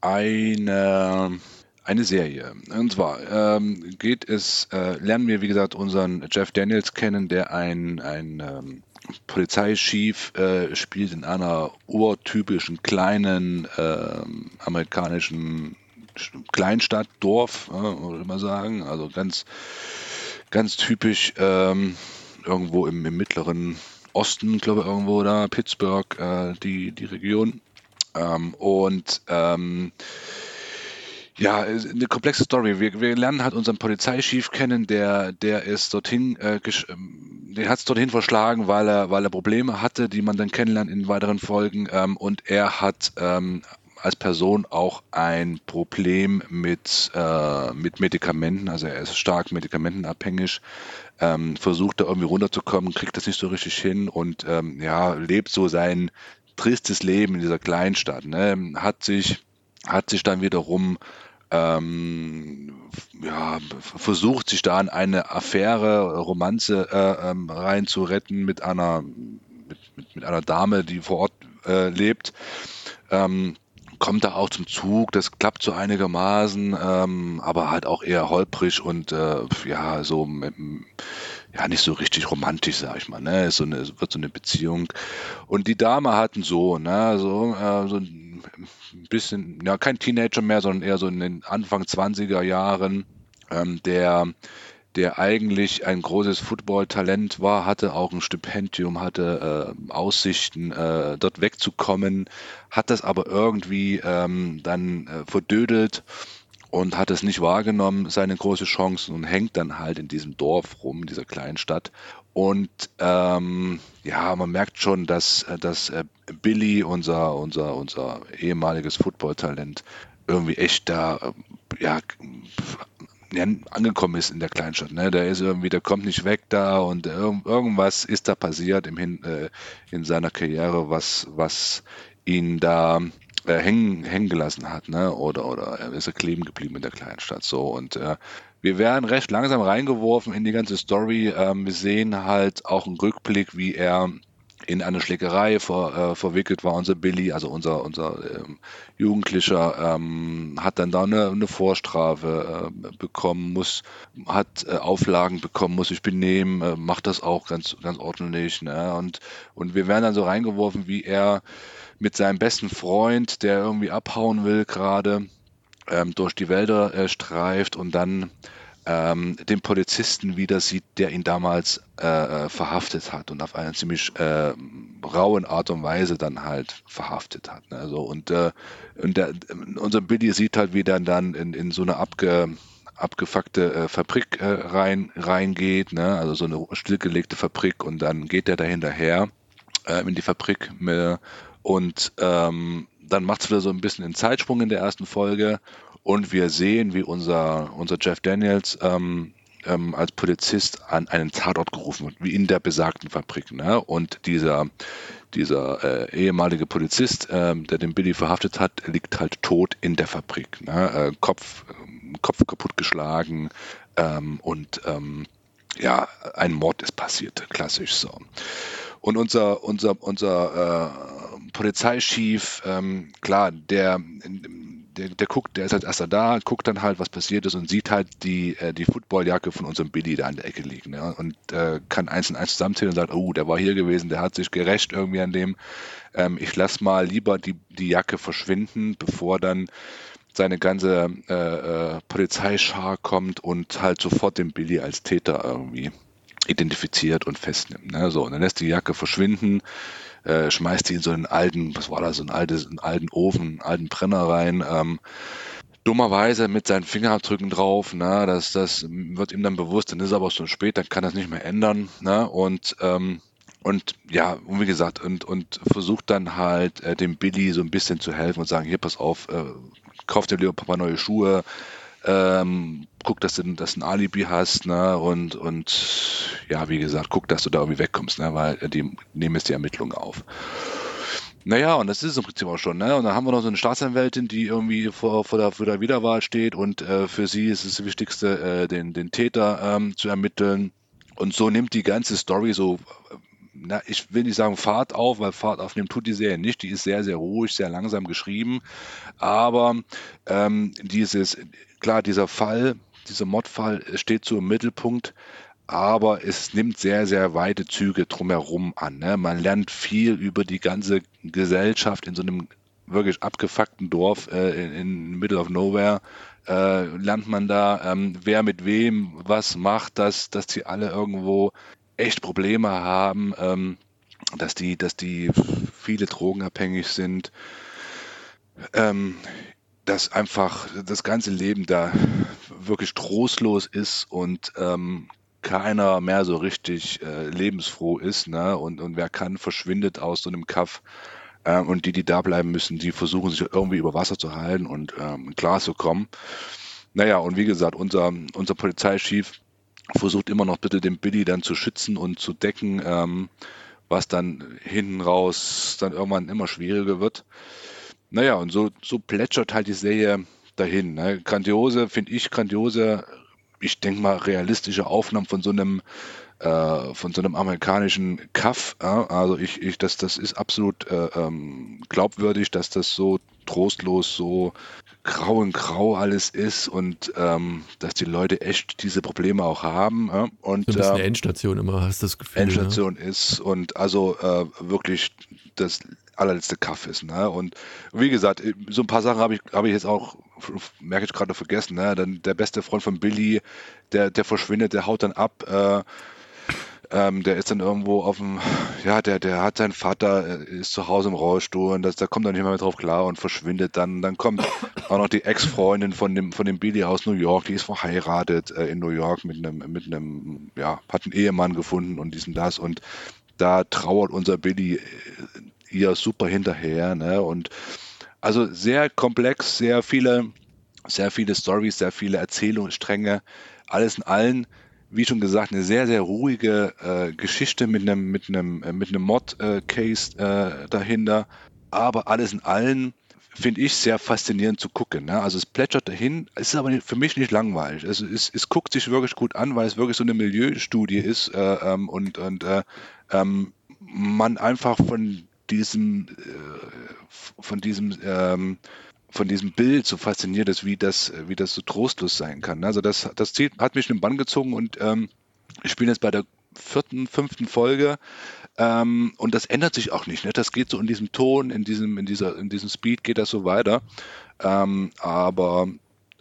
eine, eine Serie. Und zwar ähm, geht es, äh, lernen wir, wie gesagt, unseren Jeff Daniels kennen, der ein, ein ähm, Polizeichief äh, spielt in einer urtypischen kleinen ähm, amerikanischen Sch- Kleinstadt, Dorf, würde man sagen. Also ganz, ganz typisch ähm, irgendwo im, im mittleren Osten, glaube ich, irgendwo da, Pittsburgh, äh, die, die Region. Ähm, und ähm, ja, eine komplexe Story. Wir, wir lernen halt unseren Polizeichef kennen, der, der ist dorthin, äh, ähm, den hat es dorthin verschlagen, weil er, weil er Probleme hatte, die man dann kennenlernt in weiteren Folgen. Ähm, und er hat ähm, als Person auch ein Problem mit, äh, mit Medikamenten, also er ist stark medikamentenabhängig, ähm, versucht da irgendwie runterzukommen, kriegt das nicht so richtig hin und ähm, ja, lebt so sein tristes Leben in dieser Kleinstadt. Ne? Hat sich, hat sich dann wiederum ähm, ja, versucht sich da an eine Affäre, Romanze äh, ähm, reinzuretten mit einer, mit, mit, mit, einer Dame, die vor Ort äh, lebt. Ähm, kommt da auch zum Zug, das klappt so einigermaßen, ähm, aber halt auch eher holprig und äh, ja, so ja nicht so richtig romantisch, sag ich mal. Ne? Ist so eine, wird so eine Beziehung. Und die Dame hat einen Sohn, ne? so, äh, so ein bisschen, ja, kein Teenager mehr, sondern eher so in den Anfang 20er Jahren, ähm, der der eigentlich ein großes Football-Talent war, hatte auch ein Stipendium, hatte äh, Aussichten, äh, dort wegzukommen, hat das aber irgendwie ähm, dann äh, verdödelt und hat es nicht wahrgenommen, seine große Chancen und hängt dann halt in diesem Dorf rum, in dieser kleinen Stadt. Und ähm, ja, man merkt schon, dass, äh, dass äh, Billy, unser, unser, unser ehemaliges Football-Talent, irgendwie echt da äh, ja, angekommen ist in der Kleinstadt. Ne? Der ist irgendwie, der kommt nicht weg da und irg irgendwas ist da passiert im Hin, äh, in seiner Karriere, was, was ihn da äh, hängen, hängen gelassen hat, ne? Oder, oder er ist er kleben geblieben in der Kleinstadt. So und äh, wir werden recht langsam reingeworfen in die ganze Story. Ähm, wir sehen halt auch einen Rückblick, wie er in eine Schlägerei ver, äh, verwickelt war. Unser Billy, also unser, unser ähm, Jugendlicher, ähm, hat dann da eine, eine Vorstrafe äh, bekommen, muss, hat äh, Auflagen bekommen, muss sich benehmen, äh, macht das auch ganz, ganz ordentlich. Ne? Und, und wir werden dann so reingeworfen, wie er mit seinem besten Freund, der irgendwie abhauen will, gerade ähm, durch die Wälder äh, streift und dann ähm, den Polizisten wieder sieht, der ihn damals äh, äh, verhaftet hat und auf eine ziemlich äh, rauen Art und Weise dann halt verhaftet hat. Ne? Also, und äh, und der, unser Billy sieht halt, wie der dann in, in so eine abge, abgefuckte äh, Fabrik äh, rein reingeht, ne? also so eine stillgelegte Fabrik und dann geht er da hinterher äh, in die Fabrik und ähm, dann macht es wieder so ein bisschen einen Zeitsprung in der ersten Folge und wir sehen, wie unser, unser Jeff Daniels ähm, ähm, als Polizist an einen Tatort gerufen wird, wie in der besagten Fabrik. Ne? Und dieser, dieser äh, ehemalige Polizist, ähm, der den Billy verhaftet hat, liegt halt tot in der Fabrik. Ne? Äh, Kopf, Kopf kaputtgeschlagen ähm, und ähm, ja, ein Mord ist passiert, klassisch so. Und unser, unser, unser äh, Polizeichef, ähm, klar, der der, der guckt, der ist als erster da, guckt dann halt, was passiert ist und sieht halt die, äh, die Footballjacke von unserem Billy da an der Ecke liegen. Ja, und äh, kann eins und eins zusammenzählen und sagt, oh, der war hier gewesen, der hat sich gerecht irgendwie an dem. Ähm, ich lass mal lieber die, die Jacke verschwinden, bevor dann seine ganze äh, äh, Polizeischar kommt und halt sofort den Billy als Täter irgendwie identifiziert und festnimmt. Ne? So, und dann lässt die Jacke verschwinden, äh, schmeißt die in so einen alten, was war das, so einen, altes, einen alten Ofen, einen alten Brenner rein. Ähm, dummerweise mit seinen Fingerabdrücken drauf, ne, das, das wird ihm dann bewusst, dann ist es aber schon spät, dann kann das nicht mehr ändern, ne, und, ähm, und ja, und wie gesagt, und, und versucht dann halt äh, dem Billy so ein bisschen zu helfen und sagen, hier, pass auf, äh, kauf dir lieber paar neue Schuhe, ähm, guck, dass du, dass du ein Alibi hast, ne? Und, und ja, wie gesagt, guck, dass du da irgendwie wegkommst, ne? Weil die nehmen jetzt die Ermittlungen auf. Naja, und das ist es im Prinzip auch schon, ne? Und dann haben wir noch so eine Staatsanwältin, die irgendwie vor, vor, der, vor der Wiederwahl steht und äh, für sie ist es das Wichtigste, äh, den, den Täter ähm, zu ermitteln. Und so nimmt die ganze Story so na, ich will nicht sagen Fahrt auf, weil Fahrt aufnehmen tut die Serie nicht. Die ist sehr, sehr ruhig, sehr langsam geschrieben. Aber ähm, dieses, klar, dieser Fall, dieser Mordfall steht so im Mittelpunkt, aber es nimmt sehr, sehr weite Züge drumherum an. Ne? Man lernt viel über die ganze Gesellschaft in so einem wirklich abgefuckten Dorf äh, in, in Middle of Nowhere. Äh, lernt man da, ähm, wer mit wem was macht, dass, dass die alle irgendwo echt Probleme haben, ähm, dass die, dass die viele drogenabhängig sind, ähm, dass einfach das ganze Leben da wirklich trostlos ist und ähm, keiner mehr so richtig äh, lebensfroh ist, ne? Und, und wer kann, verschwindet aus so einem Kaff. Ähm, und die, die da bleiben müssen, die versuchen sich irgendwie über Wasser zu halten und ähm, klar zu kommen. Naja, und wie gesagt, unser, unser Polizeichef versucht immer noch bitte den Billy dann zu schützen und zu decken, ähm, was dann hinten raus dann irgendwann immer schwieriger wird. Naja, und so, so plätschert halt die Serie dahin. Ne? Grandiose, finde ich, grandiose, ich denke mal, realistische Aufnahmen von so einem äh, von so einem amerikanischen Kaff. Ja? Also ich, ich, das, das ist absolut äh, ähm, glaubwürdig, dass das so trostlos, so grau und grau alles ist und ähm, dass die Leute echt diese Probleme auch haben. Ja? Und, so ein bisschen äh, Endstation immer, hast du das Gefühl. Ne? Endstation ne? ist und also äh, wirklich das allerletzte Kaff ist. Ne? Und wie gesagt, so ein paar Sachen habe ich, hab ich jetzt auch, merke ich gerade vergessen. Ne? Dann der beste Freund von Billy, der, der verschwindet, der haut dann ab. Äh, ähm, der ist dann irgendwo auf dem, ja, der, der hat seinen Vater, äh, ist zu Hause im Rollstuhl und das, da kommt er nicht mehr drauf klar und verschwindet dann. Dann kommt auch noch die Ex-Freundin von dem, von dem Billy aus New York, die ist verheiratet äh, in New York mit einem, mit einem, ja, hat einen Ehemann gefunden und dies und das und da trauert unser Billy äh, ihr super hinterher, ne? Und also sehr komplex, sehr viele, sehr viele Stories, sehr viele Erzählungsstränge, alles in allem wie schon gesagt, eine sehr, sehr ruhige äh, Geschichte mit einem, mit einem, äh, mit einem Mod-Case äh, dahinter. Aber alles in allem finde ich sehr faszinierend zu gucken. Ne? Also es plätschert dahin, es ist aber nicht, für mich nicht langweilig. Also es, es guckt sich wirklich gut an, weil es wirklich so eine Milieustudie ist äh, ähm, und, und äh, ähm, man einfach von diesem, äh, von diesem ähm, von diesem Bild so fasziniert ist, wie das, wie das so trostlos sein kann. Also das, das hat mich in den Bann gezogen und ähm, ich bin jetzt bei der vierten, fünften Folge ähm, und das ändert sich auch nicht. Ne? Das geht so in diesem Ton, in diesem, in dieser, in diesem Speed geht das so weiter. Ähm, aber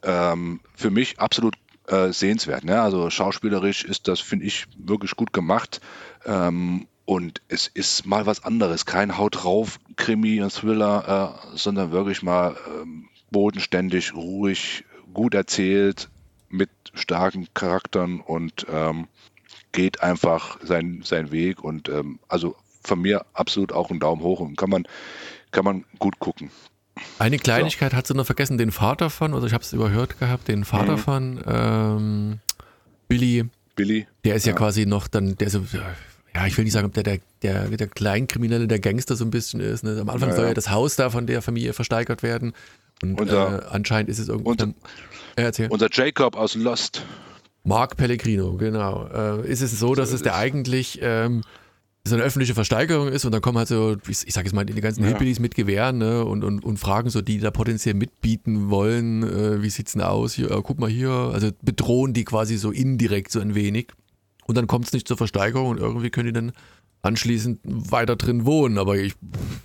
ähm, für mich absolut äh, sehenswert. Ne? Also schauspielerisch ist das, finde ich, wirklich gut gemacht. Ähm, und es ist mal was anderes, kein Haut drauf Krimi und Thriller, äh, sondern wirklich mal ähm, bodenständig, ruhig, gut erzählt, mit starken Charakteren und ähm, geht einfach seinen sein Weg und ähm, also von mir absolut auch ein Daumen hoch und kann man, kann man gut gucken. Eine Kleinigkeit so. hat sie noch vergessen, den Vater von, oder ich habe es überhört gehabt, den Vater mhm. von ähm, Billy. Billy. Der ist ja, ja, quasi noch dann, der so, ja, ich will nicht sagen, ob der der, der, der Kleinkriminelle, der Gangster so ein bisschen ist. Ne? Am Anfang ja, soll ja das Haus da von der Familie versteigert werden. Und unser, äh, anscheinend ist es irgendwie. Unser, dann, unser Jacob aus Lost. Mark Pellegrino, genau. Äh, ist es so, dass so es der eigentlich ähm, so eine öffentliche Versteigerung ist und dann kommen halt so, ich, ich sage jetzt mal, die ganzen ja. Hippies mit Gewehren ne, und, und, und fragen so, die da potenziell mitbieten wollen, äh, wie sieht's denn aus? Hier, äh, guck mal hier, also bedrohen die quasi so indirekt so ein wenig. Und dann kommt es nicht zur Versteigerung und irgendwie können die dann anschließend weiter drin wohnen. Aber ich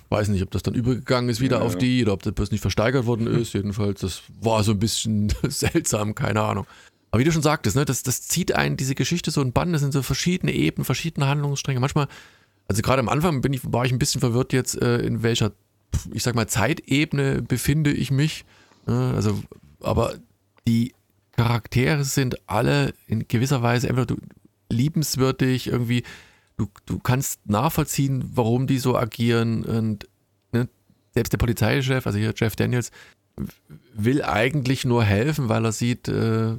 weiß nicht, ob das dann übergegangen ist wieder ja, auf die oder ob das bloß nicht versteigert worden ist. Jedenfalls, das war so ein bisschen seltsam, keine Ahnung. Aber wie du schon sagtest, ne, das, das zieht einen diese Geschichte so ein Bann. Das sind so verschiedene Ebenen, verschiedene Handlungsstränge. Manchmal, also gerade am Anfang bin ich, war ich ein bisschen verwirrt jetzt, äh, in welcher, ich sag mal, Zeitebene befinde ich mich. Ne? Also, aber die Charaktere sind alle in gewisser Weise, entweder du liebenswürdig, irgendwie, du, du kannst nachvollziehen, warum die so agieren und ne, selbst der Polizeichef, also hier Jeff Daniels, will eigentlich nur helfen, weil er sieht, äh,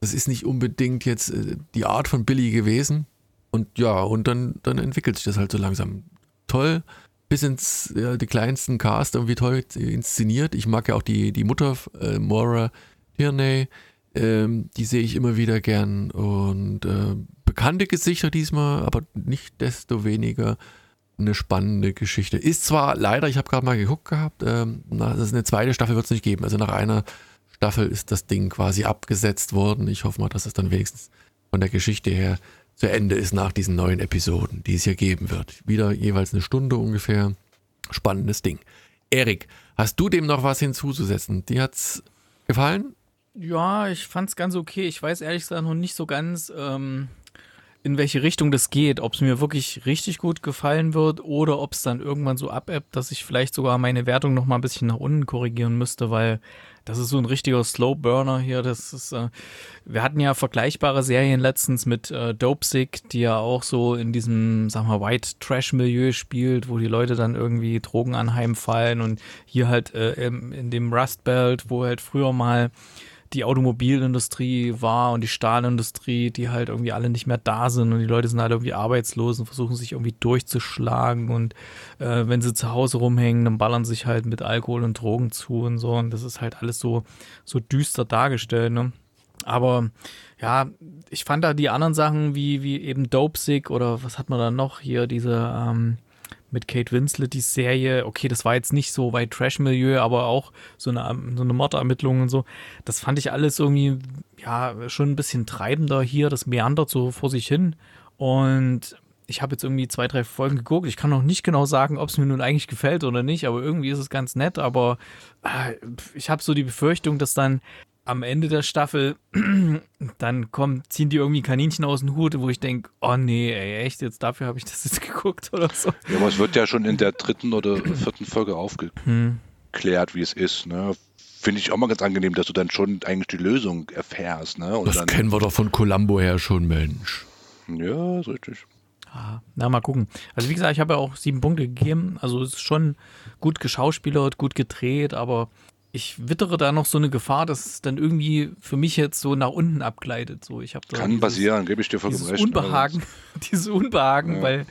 das ist nicht unbedingt jetzt äh, die Art von Billy gewesen. Und ja, und dann, dann entwickelt sich das halt so langsam. Toll, bis ins ja, die kleinsten Cast irgendwie toll inszeniert. Ich mag ja auch die, die Mutter, äh, Maura Tierney, ähm, die sehe ich immer wieder gern und äh, bekannte Gesichter diesmal, aber nicht desto weniger eine spannende Geschichte. Ist zwar leider, ich habe gerade mal geguckt gehabt, ähm, eine zweite Staffel wird es nicht geben. Also nach einer Staffel ist das Ding quasi abgesetzt worden. Ich hoffe mal, dass es dann wenigstens von der Geschichte her zu Ende ist nach diesen neuen Episoden, die es hier geben wird. Wieder jeweils eine Stunde ungefähr. Spannendes Ding. Erik, hast du dem noch was hinzuzusetzen? Dir hat's gefallen? Ja, ich fand's ganz okay. Ich weiß ehrlich gesagt noch nicht so ganz, ähm, in welche Richtung das geht, ob es mir wirklich richtig gut gefallen wird oder ob es dann irgendwann so abebbt, dass ich vielleicht sogar meine Wertung noch mal ein bisschen nach unten korrigieren müsste, weil das ist so ein richtiger Slow Burner hier. Das ist, äh, wir hatten ja vergleichbare Serien letztens mit äh, Dopesick, die ja auch so in diesem, sag mal, White Trash Milieu spielt, wo die Leute dann irgendwie Drogen anheimfallen und hier halt äh, in dem Rust Belt, wo halt früher mal die Automobilindustrie war und die Stahlindustrie, die halt irgendwie alle nicht mehr da sind und die Leute sind halt irgendwie arbeitslos und versuchen sich irgendwie durchzuschlagen und äh, wenn sie zu Hause rumhängen, dann ballern sich halt mit Alkohol und Drogen zu und so und das ist halt alles so, so düster dargestellt, ne? Aber ja, ich fand da die anderen Sachen wie, wie eben Dope Sick oder was hat man da noch hier, diese ähm, mit Kate Winslet die Serie, okay, das war jetzt nicht so weit Trash-Milieu, aber auch so eine, so eine Mordermittlung und so. Das fand ich alles irgendwie, ja, schon ein bisschen treibender hier. Das meandert so vor sich hin. Und ich habe jetzt irgendwie zwei, drei Folgen geguckt. Ich kann noch nicht genau sagen, ob es mir nun eigentlich gefällt oder nicht, aber irgendwie ist es ganz nett. Aber äh, ich habe so die Befürchtung, dass dann am Ende der Staffel, dann kommen, ziehen die irgendwie Kaninchen aus dem Hut, wo ich denke, oh nee, ey, echt, jetzt dafür habe ich das jetzt geguckt oder so. Ja, aber es wird ja schon in der dritten oder vierten Folge aufgeklärt, wie es ist. Ne? Finde ich auch mal ganz angenehm, dass du dann schon eigentlich die Lösung erfährst. Ne? Und das dann, kennen wir doch von Columbo her schon, Mensch. Ja, ist richtig. Ah, na, mal gucken. Also wie gesagt, ich habe ja auch sieben Punkte gegeben. Also es ist schon gut geschauspielert, gut gedreht, aber ich wittere da noch so eine Gefahr, dass es dann irgendwie für mich jetzt so nach unten abgleitet. So, ich Kann dieses, passieren, gebe ich dir vollkommen recht. Unbehagen, dieses Unbehagen, ja. weil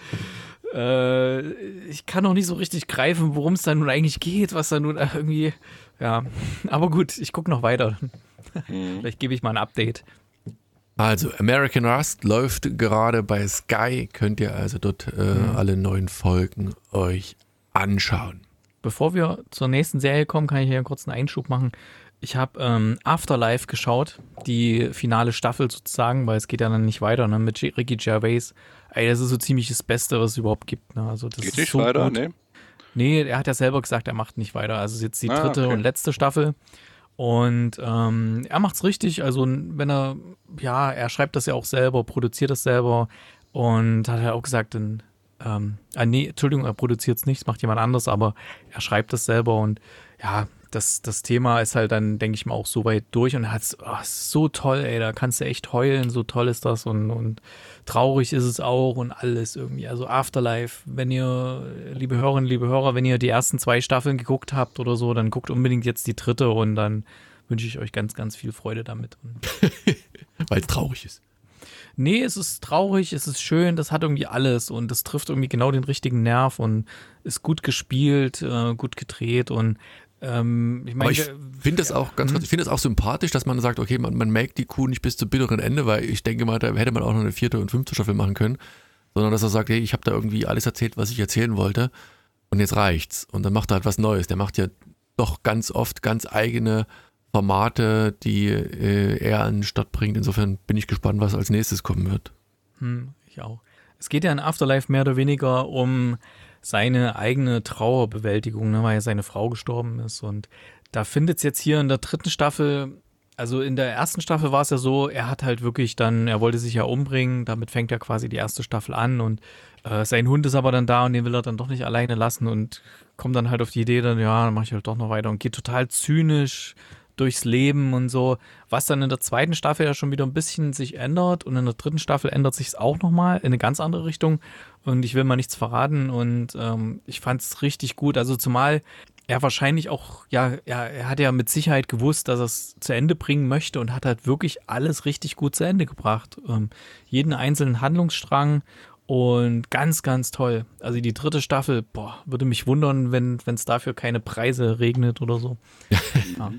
äh, ich kann noch nicht so richtig greifen, worum es da nun eigentlich geht, was da nun irgendwie, ja. Aber gut, ich gucke noch weiter. Mhm. Vielleicht gebe ich mal ein Update. Also, American Rust läuft gerade bei Sky. Könnt ihr also dort äh, mhm. alle neuen Folgen euch anschauen. Bevor wir zur nächsten Serie kommen, kann ich hier einen kurzen Einschub machen. Ich habe ähm, Afterlife geschaut, die finale Staffel sozusagen, weil es geht ja dann nicht weiter ne, mit Ricky Gervais. Ey, das ist so ziemlich das Beste, was es überhaupt gibt. Ne? Also das geht ist nicht so weiter, gut. nee? Nee, er hat ja selber gesagt, er macht nicht weiter. Also es ist jetzt die Ah, dritte okay. und letzte Staffel. Und ähm, er macht's richtig. Also wenn er, ja, er schreibt das ja auch selber, produziert das selber und hat ja auch gesagt, in, ähm, ah, nee, Entschuldigung, er produziert es nicht, macht jemand anders, aber er schreibt das selber und ja, das, das Thema ist halt dann, denke ich mal, auch so weit durch und hat oh, so toll, ey, da kannst du echt heulen, so toll ist das und, und traurig ist es auch und alles irgendwie. Also Afterlife, wenn ihr, liebe Hörerinnen, liebe Hörer, wenn ihr die ersten zwei Staffeln geguckt habt oder so, dann guckt unbedingt jetzt die dritte und dann wünsche ich euch ganz, ganz viel Freude damit. Weil es traurig ist. Nee, es ist traurig, es ist schön, das hat irgendwie alles und es trifft irgendwie genau den richtigen Nerv und ist gut gespielt, äh, gut gedreht und ähm, ich meine, Aber ich finde das auch ganz kurz, ich finde das auch sympathisch, dass man sagt, okay, man, man melkt die Kuh nicht bis zum bitteren Ende, weil ich denke mal, da hätte man auch noch eine vierte und fünfte Staffel machen können, sondern dass er sagt, hey, ich habe da irgendwie alles erzählt, was ich erzählen wollte und jetzt reicht's. Und dann macht er halt was Neues. Der macht ja doch ganz oft ganz eigene Formate, die äh, er an den Start bringt. Insofern bin ich gespannt, was als nächstes kommen wird. Hm, ich auch. Es geht ja in Afterlife mehr oder weniger um seine eigene Trauerbewältigung, ne, weil ja seine Frau gestorben ist. Und da findet es jetzt hier in der dritten Staffel, also in der ersten Staffel war es ja so, er hat halt wirklich dann, er wollte sich ja umbringen, damit fängt ja quasi die erste Staffel an und äh, sein Hund ist aber dann da und den will er dann doch nicht alleine lassen und kommt dann halt auf die Idee, dann, ja, dann mache ich halt doch noch weiter und geht total zynisch durchs Leben und so, was dann in der zweiten Staffel ja schon wieder ein bisschen sich ändert und in der dritten Staffel ändert sich es auch nochmal in eine ganz andere Richtung und ich will mal nichts verraten und ähm, ich fand es richtig gut, also zumal er wahrscheinlich auch, ja, ja, er hat ja mit Sicherheit gewusst, dass er es zu Ende bringen möchte und hat halt wirklich alles richtig gut zu Ende gebracht. Ähm, jeden einzelnen Handlungsstrang und ganz, ganz toll. Also die dritte Staffel, boah, würde mich wundern, wenn es dafür keine Preise regnet oder so. ja.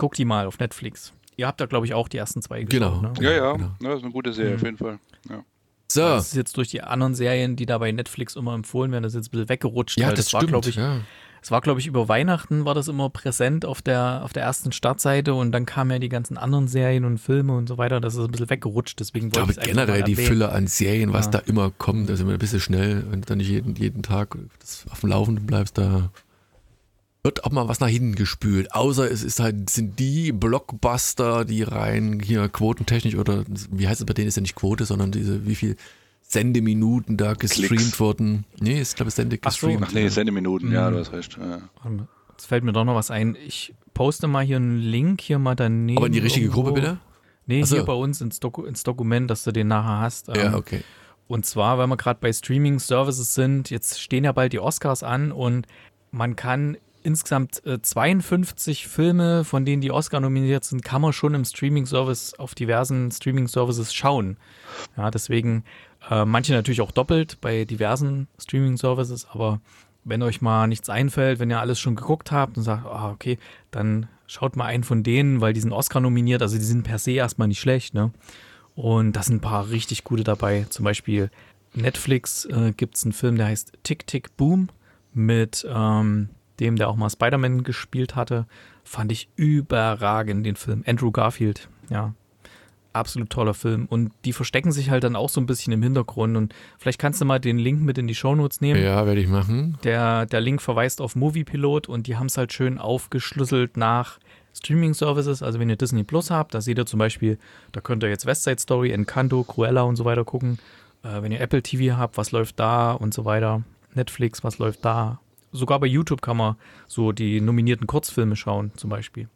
Guck die mal auf Netflix. Ihr habt da, glaube ich, auch die ersten zwei Genau. geschaut, ne? Ja, ja, Genau. ja, das ist eine gute Serie, Mhm. auf jeden Fall. Ja. So, Das ist jetzt durch die anderen Serien, die da bei Netflix immer empfohlen werden, das ist jetzt ein bisschen weggerutscht. ja, weil das, war, stimmt. glaube ich, ja. Es war, glaube ich, über Weihnachten war das immer präsent auf der, auf der ersten Startseite und dann kamen ja die ganzen anderen Serien und Filme und so weiter. Das ist ein bisschen weggerutscht, deswegen Ich wollte glaube ich es generell mal die erwähnen. Fülle an Serien, was Ja. da immer kommt, also immer ein bisschen schnell, wenn du dann nicht jeden, jeden Tag das auf dem Laufenden bleibst, da wird auch mal was nach hinten gespült. Außer es ist halt, sind die Blockbuster, die rein hier quotentechnisch oder wie heißt es bei denen ist ja nicht Quote, sondern diese, wie viel Sendeminuten da gestreamt Klicks. wurden. Nee, ich glaube, es Sende Ach so. gestreamt. Ach nee, Sendeminuten, ja, Mhm. du hast recht. Ja. Jetzt fällt mir doch noch was ein. Ich poste mal hier einen Link hier mal daneben. Aber in die richtige irgendwo. Gruppe bitte? Nee, so. hier bei uns ins, Doku ins Dokument, dass du den nachher hast. Ja, Ähm, okay. Und zwar, weil wir gerade bei Streaming-Services sind, jetzt stehen ja bald die Oscars an und man kann insgesamt äh, 52 Filme, von denen die Oscar nominiert sind, kann man schon im Streaming-Service auf diversen Streaming-Services schauen. Ja, deswegen äh, manche natürlich auch doppelt bei diversen Streaming-Services, aber wenn euch mal nichts einfällt, wenn ihr alles schon geguckt habt und sagt, ah, okay, dann schaut mal einen von denen, weil die sind Oscar nominiert, also die sind per se erstmal nicht schlecht, ne? Und da sind ein paar richtig gute dabei. Zum Beispiel Netflix äh, gibt es einen Film, der heißt Tick Tick Boom mit ähm, dem, der auch mal Spider-Man gespielt hatte. Fand ich überragend, den Film. Andrew Garfield, ja. Absolut toller Film. Und die verstecken sich halt dann auch so ein bisschen im Hintergrund. Und vielleicht kannst du mal den Link mit in die Shownotes nehmen. Ja, werde ich machen. Der, der Link verweist auf Moviepilot und die haben es halt schön aufgeschlüsselt nach Streaming-Services. Also wenn ihr Disney Plus habt, da seht ihr zum Beispiel, da könnt ihr jetzt West Side Story, Encanto, Cruella und so weiter gucken. Äh, wenn ihr Apple TV habt, was läuft da und so weiter. Netflix, was läuft da. Sogar bei YouTube kann man so die nominierten Kurzfilme schauen, zum Beispiel.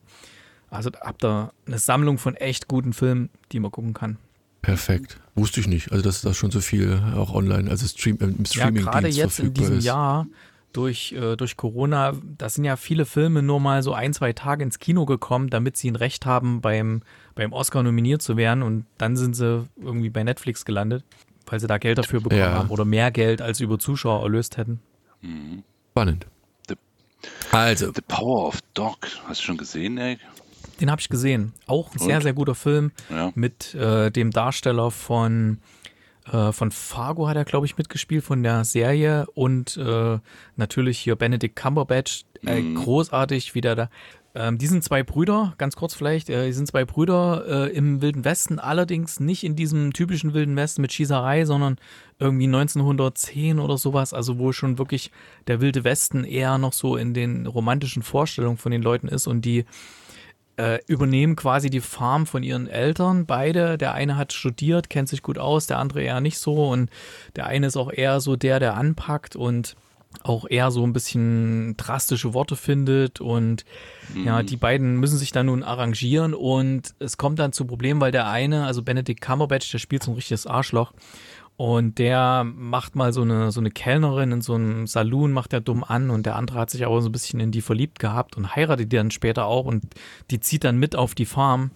Also da habt ihr eine Sammlung von echt guten Filmen, die man gucken kann. Perfekt. Wusste ich nicht. Also, dass das schon so viel auch online, also Stream, äh, im Ja, Streaming gerade jetzt in diesem ist. Jahr durch, äh, durch Corona, da sind ja viele Filme nur mal so ein, zwei Tage ins Kino gekommen, damit sie ein Recht haben, beim, beim Oscar nominiert zu werden. Und dann sind sie irgendwie bei Netflix gelandet, weil sie da Geld dafür bekommen Ja. haben oder mehr Geld als über Zuschauer erlöst hätten. Spannend. The- Also, The Power of Dog. Hast du schon gesehen, Eric? Den habe ich gesehen. Auch ein sehr, Und? sehr guter Film Ja. mit äh, dem Darsteller von, äh, von Fargo hat er, glaube ich, mitgespielt von der Serie und äh, natürlich hier Benedict Cumberbatch. Äh, Mhm. Großartig, wie der da. Ähm, die sind zwei Brüder, ganz kurz vielleicht, äh, die sind zwei Brüder äh, im Wilden Westen, allerdings nicht in diesem typischen Wilden Westen mit Schießerei, sondern irgendwie 1910 oder sowas, also wo schon wirklich der Wilde Westen eher noch so in den romantischen Vorstellungen von den Leuten ist und die äh, übernehmen quasi die Farm von ihren Eltern. Beide, der eine hat studiert, kennt sich gut aus, der andere eher nicht so. Und der eine ist auch eher so der, der anpackt und auch eher so ein bisschen drastische Worte findet. Und ja, die beiden müssen sich dann nun arrangieren. Und es kommt dann zu Problemen, weil der eine, also Benedict Cumberbatch, der spielt so ein richtiges Arschloch. Und der macht mal so eine, so eine Kellnerin in so einem Saloon, macht er dumm an und der andere hat sich aber so ein bisschen in die verliebt gehabt und heiratet die dann später auch und die zieht dann mit auf die Farm.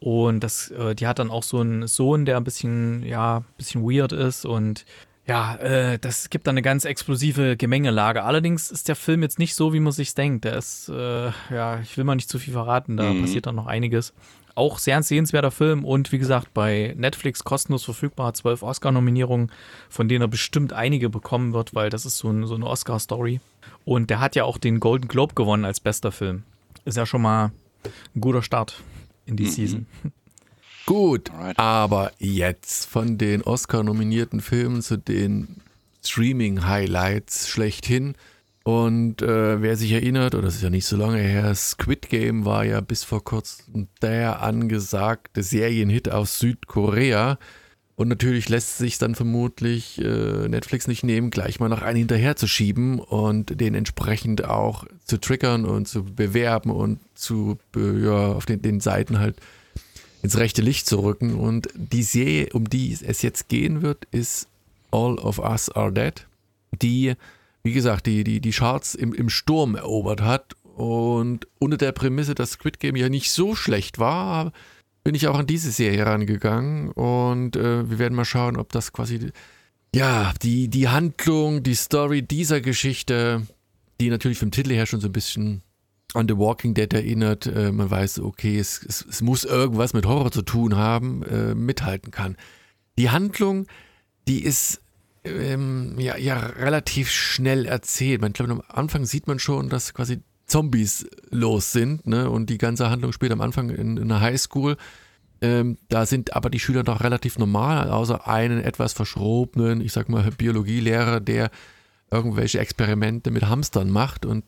Und das, äh, die hat dann auch so einen Sohn, der ein bisschen, ja, ein bisschen weird ist und ja, äh, das gibt dann eine ganz explosive Gemengelage. Allerdings ist der Film jetzt nicht so, wie man sich denkt. Der ist, äh, ja, ich will mal nicht zu viel verraten, da Mhm. passiert dann noch einiges. Auch sehr ein sehenswerter Film und wie gesagt, bei Netflix kostenlos verfügbar, zwölf Oscar-Nominierungen, von denen er bestimmt einige bekommen wird, weil das ist so, ein, so eine Oscar-Story. Und der hat ja auch den Golden Globe gewonnen als bester Film. Ist ja schon mal ein guter Start in die Season. Gut. Alright. Aber jetzt von den Oscar-nominierten Filmen zu den Streaming-Highlights schlechthin. Und äh, wer sich erinnert, oder das ist ja nicht so lange her, Squid Game war ja bis vor kurzem der angesagte Serienhit aus Südkorea. Und natürlich lässt sich dann vermutlich äh, Netflix nicht nehmen, gleich mal noch einen hinterher zu schieben und den entsprechend auch zu triggern und zu bewerben und zu äh, ja, auf den, den Seiten halt ins rechte Licht zu rücken. Und die Serie, um die es jetzt gehen wird, ist All of Us Are Dead, die, wie gesagt, die, die, die Charts im, im Sturm erobert hat. Und unter der Prämisse, dass Squid Game ja nicht so schlecht war, bin ich auch an diese Serie rangegangen. Und äh, wir werden mal schauen, ob das quasi, ja, die, die Handlung, die Story dieser Geschichte, die natürlich vom Titel her schon so ein bisschen an The Walking Dead erinnert. Äh, man weiß, okay, es, es, es muss irgendwas mit Horror zu tun haben, äh, mithalten kann. Die Handlung, die ist ähm, ja, ja relativ schnell erzählt. Man, ich glaube, am Anfang sieht man schon, dass quasi Zombies los sind, ne? Und die ganze Handlung spielt am Anfang in, in einer Highschool. Ähm, da sind aber die Schüler noch relativ normal, außer einen etwas verschrobenen, ich sag mal, Biologielehrer, der irgendwelche Experimente mit Hamstern macht und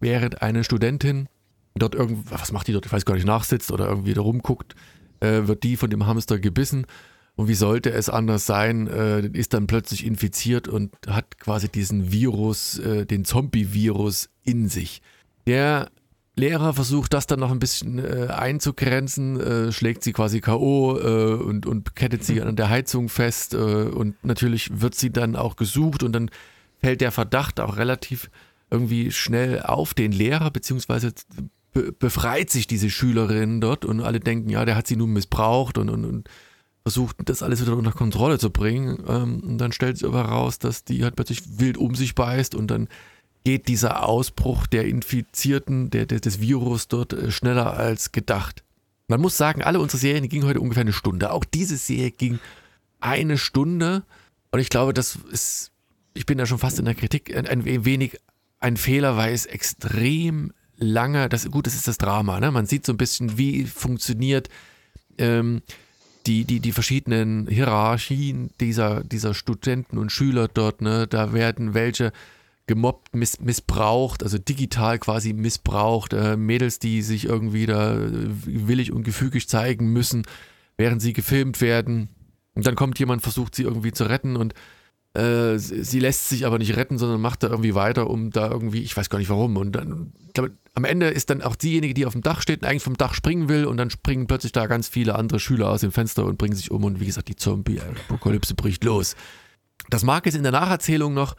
während eine Studentin dort irgendwie, was macht die dort, ich weiß gar nicht, nachsitzt oder irgendwie da rumguckt, äh, wird die von dem Hamster gebissen. Und wie sollte es anders sein, äh, ist dann plötzlich infiziert und hat quasi diesen Virus, äh, den Zombie-Virus in sich. Der Lehrer versucht das dann noch ein bisschen äh, einzugrenzen, äh, schlägt sie quasi K.O. Äh, und, und kettet sie an der Heizung fest äh, und natürlich wird sie dann auch gesucht und dann fällt der Verdacht auch relativ irgendwie schnell auf den Lehrer, beziehungsweise be befreit sich diese Schülerin dort und alle denken, ja, der hat sie nun missbraucht und, und, und versucht, das alles wieder unter Kontrolle zu bringen. Ähm, und dann stellt sich aber raus, dass die halt plötzlich wild um sich beißt und dann geht dieser Ausbruch der Infizierten, der, der des Virus dort äh, schneller als gedacht. Man muss sagen, alle unsere Serien gingen heute ungefähr eine Stunde. Auch diese Serie ging eine Stunde. Und ich glaube, das ist, ich bin da schon fast in der Kritik, ein, ein wenig ein Fehler, weil es extrem lange, das, gut, das ist das Drama, ne? Man sieht so ein bisschen, wie funktioniert ähm, die, die, die verschiedenen Hierarchien dieser, dieser Studenten und Schüler dort, ne? Da werden welche gemobbt, miss, missbraucht, also digital quasi missbraucht, äh, Mädels, die sich irgendwie da willig und gefügig zeigen müssen, während sie gefilmt werden. Und dann kommt jemand, versucht sie irgendwie zu retten und äh, sie lässt sich aber nicht retten, sondern macht da irgendwie weiter, um da irgendwie, ich weiß gar nicht warum. Und dann, ich glaube, am Ende ist dann auch diejenige, die auf dem Dach steht und eigentlich vom Dach springen will und dann springen plötzlich da ganz viele andere Schüler aus dem Fenster und bringen sich um und wie gesagt, die Zombie-Apokalypse bricht los. Das mag jetzt in der Nacherzählung noch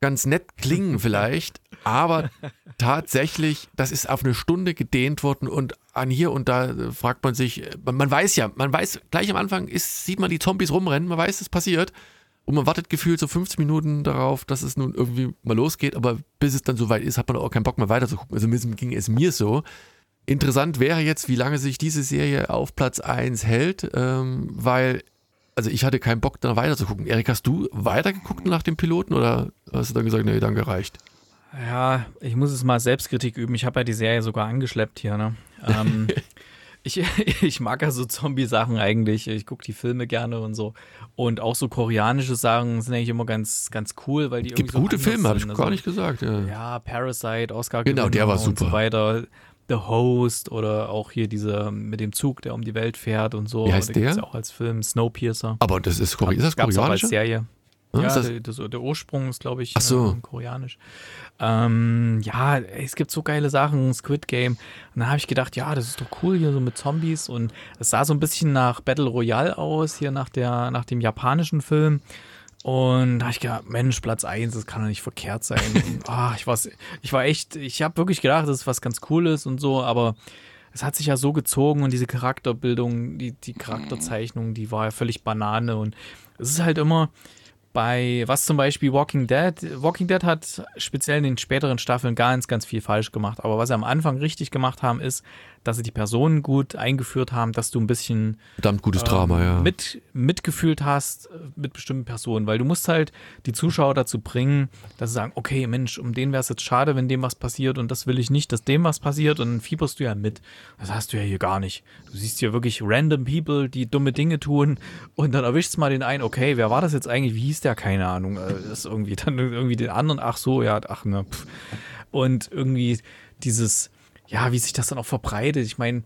ganz nett klingen vielleicht, aber tatsächlich, das ist auf eine Stunde gedehnt worden und an hier und da fragt man sich, man, man weiß ja, man weiß, gleich am Anfang ist, sieht man die Zombies rumrennen, man weiß, es passiert und man wartet gefühlt so 50 Minuten darauf, dass es nun irgendwie mal losgeht, aber bis es dann soweit ist, hat man auch keinen Bock mehr weiter zu gucken. Also ging es mir so. Interessant wäre jetzt, wie lange sich diese Serie auf Platz 1 hält, ähm, weil, also ich hatte keinen Bock, da weiter zu gucken. Erik, hast du weitergeguckt nach dem Piloten oder hast du dann gesagt, nee, danke, reicht? Ja, ich muss es mal Selbstkritik üben. Ich habe ja die Serie sogar angeschleppt hier, ne? Ähm, Ich, ich mag ja so Zombie-Sachen eigentlich. Ich gucke die Filme gerne und so. Und auch so koreanische Sachen sind eigentlich immer ganz, ganz cool, weil die Gibt irgendwie so gute Filme, habe ich also, gar nicht gesagt. Ja, ja Parasite, Oscar Genau, der war super. Und so weiter. The Host oder auch hier diese mit dem Zug, der um die Welt fährt und so. Wie heißt der? auch als Film Snowpiercer. Aber das ist, Kore ist das koreanisch? Auch als Serie. Ja, ja der, das, der, Ursprung ist, glaube ich, Ach so. äh, koreanisch. Ähm, ja, es gibt so geile Sachen, Squid Game. Und dann habe ich gedacht, ja, das ist doch cool hier so mit Zombies. Und es sah so ein bisschen nach Battle Royale aus, hier nach, der, nach dem japanischen Film. Und da habe ich gedacht, Mensch, Platz 1, das kann doch nicht verkehrt sein. und, oh, ich, ich war echt, ich habe wirklich gedacht, das ist was ganz Cooles und so, aber es hat sich ja so gezogen und diese Charakterbildung, die, die Charakterzeichnung, die war ja völlig Banane. Und es ist halt immer, bei was zum Beispiel Walking Dead. Walking Dead hat speziell in den späteren Staffeln ganz, ganz viel falsch gemacht. Aber was sie am Anfang richtig gemacht haben, ist, dass sie die Personen gut eingeführt haben, dass du ein bisschen verdammt gutes ähm, Drama, ja. mit, mitgefühlt hast äh, mit bestimmten Personen, weil du musst halt die Zuschauer dazu bringen, dass sie sagen, okay, Mensch, um den wäre es jetzt schade, wenn dem was passiert und das will ich nicht, dass dem was passiert und dann fieberst du ja mit. Das hast du ja hier gar nicht. Du siehst hier wirklich random People, die dumme Dinge tun und dann erwischst mal den einen, okay, wer war das jetzt eigentlich? Wie hieß der? Keine Ahnung. Äh, das ist irgendwie dann irgendwie den anderen, ach so, ja, ach ne. Pff. Und irgendwie dieses ja, wie sich das dann auch verbreitet. Ich meine,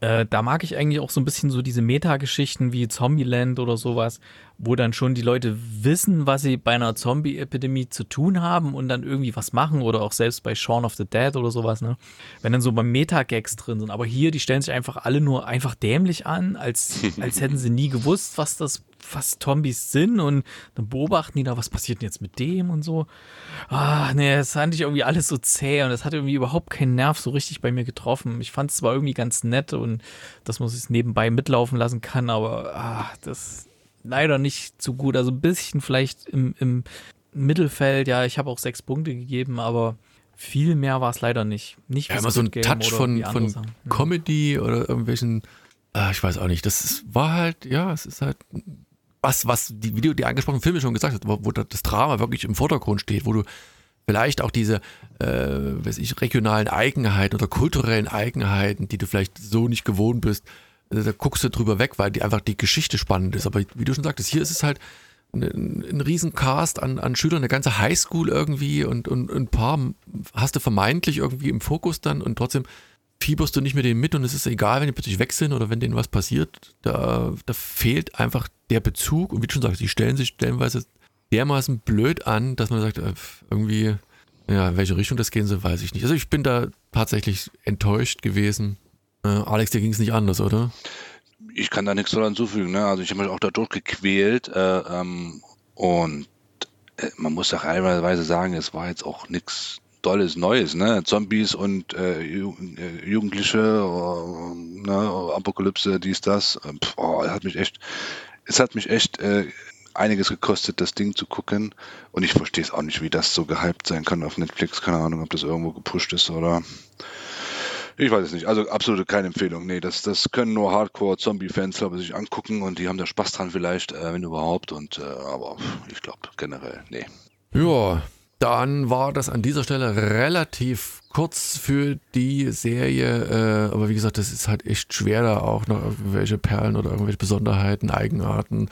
äh, da mag ich eigentlich auch so ein bisschen so diese Metageschichten wie Zombieland oder sowas, wo dann schon die Leute wissen, was sie bei einer Zombie-Epidemie zu tun haben und dann irgendwie was machen oder auch selbst bei Shaun of the Dead oder sowas, ne? Wenn dann so bei Metagags drin sind. Aber hier, die stellen sich einfach alle nur einfach dämlich an, als, als hätten sie nie gewusst, was das was Zombies sind und dann beobachten die da, was passiert denn jetzt mit dem und so. Ah, nee, das fand ich irgendwie alles so zäh und das hat irgendwie überhaupt keinen Nerv so richtig bei mir getroffen. Ich fand es zwar irgendwie ganz nett und dass man es nebenbei mitlaufen lassen kann, aber ah, das leider nicht zu gut. Also ein bisschen vielleicht im, im Mittelfeld, ja, ich habe auch sechs Punkte gegeben, aber viel mehr war es leider nicht. Nicht ja, immer so ein Touch von, von Comedy oder irgendwelchen, ah, ich weiß auch nicht. Das ist, war halt, ja, es ist halt was, was die, du die angesprochenen Filme schon gesagt hast, wo, wo das Drama wirklich im Vordergrund steht, wo du vielleicht auch diese, äh, weiß ich, regionalen Eigenheiten oder kulturellen Eigenheiten, die du vielleicht so nicht gewohnt bist, äh, da guckst du drüber weg, weil die einfach die Geschichte spannend ist. Aber wie du schon sagtest, hier ist es halt ein, ein riesen Cast an, an Schülern, eine ganze Highschool irgendwie und, und, ein paar hast du vermeintlich irgendwie im Fokus dann und trotzdem fieberst du nicht mit denen mit und es ist egal, wenn die plötzlich weg sind oder wenn denen was passiert. Da, da fehlt einfach der Bezug und wie du schon sagst, die stellen sich stellenweise dermaßen blöd an, dass man sagt, äh, irgendwie, ja, in welche Richtung das gehen soll, weiß ich nicht. Also ich bin da tatsächlich enttäuscht gewesen. Äh, Alex, dir ging es nicht anders, oder? Ich kann da nichts daran hinzufügen. Ne? Also ich habe mich auch da durchgequält äh, ähm, und äh, man muss auch teilweise sagen, es war jetzt auch nichts Tolles Neues, ne? Zombies und äh, äh Jugendliche, äh, ne? Apokalypse, dies, das. Pff, oh, hat mich echt, es hat mich echt äh, einiges gekostet, das Ding zu gucken. Und ich verstehe es auch nicht, wie das so gehypt sein kann auf Netflix. Keine Ahnung, ob das irgendwo gepusht ist oder. Ich weiß es nicht. Also absolute keine Empfehlung. Nee, das, das können nur Hardcore-Zombie-Fans, glaube ich, sich angucken und die haben da Spaß dran vielleicht, äh, wenn überhaupt. Und äh, aber ich glaube generell, nee. Ja, dann war das an dieser Stelle relativ kurz für die Serie. Äh, aber wie gesagt, das ist halt echt schwer, da auch noch irgendwelche Perlen oder irgendwelche Besonderheiten, Eigenarten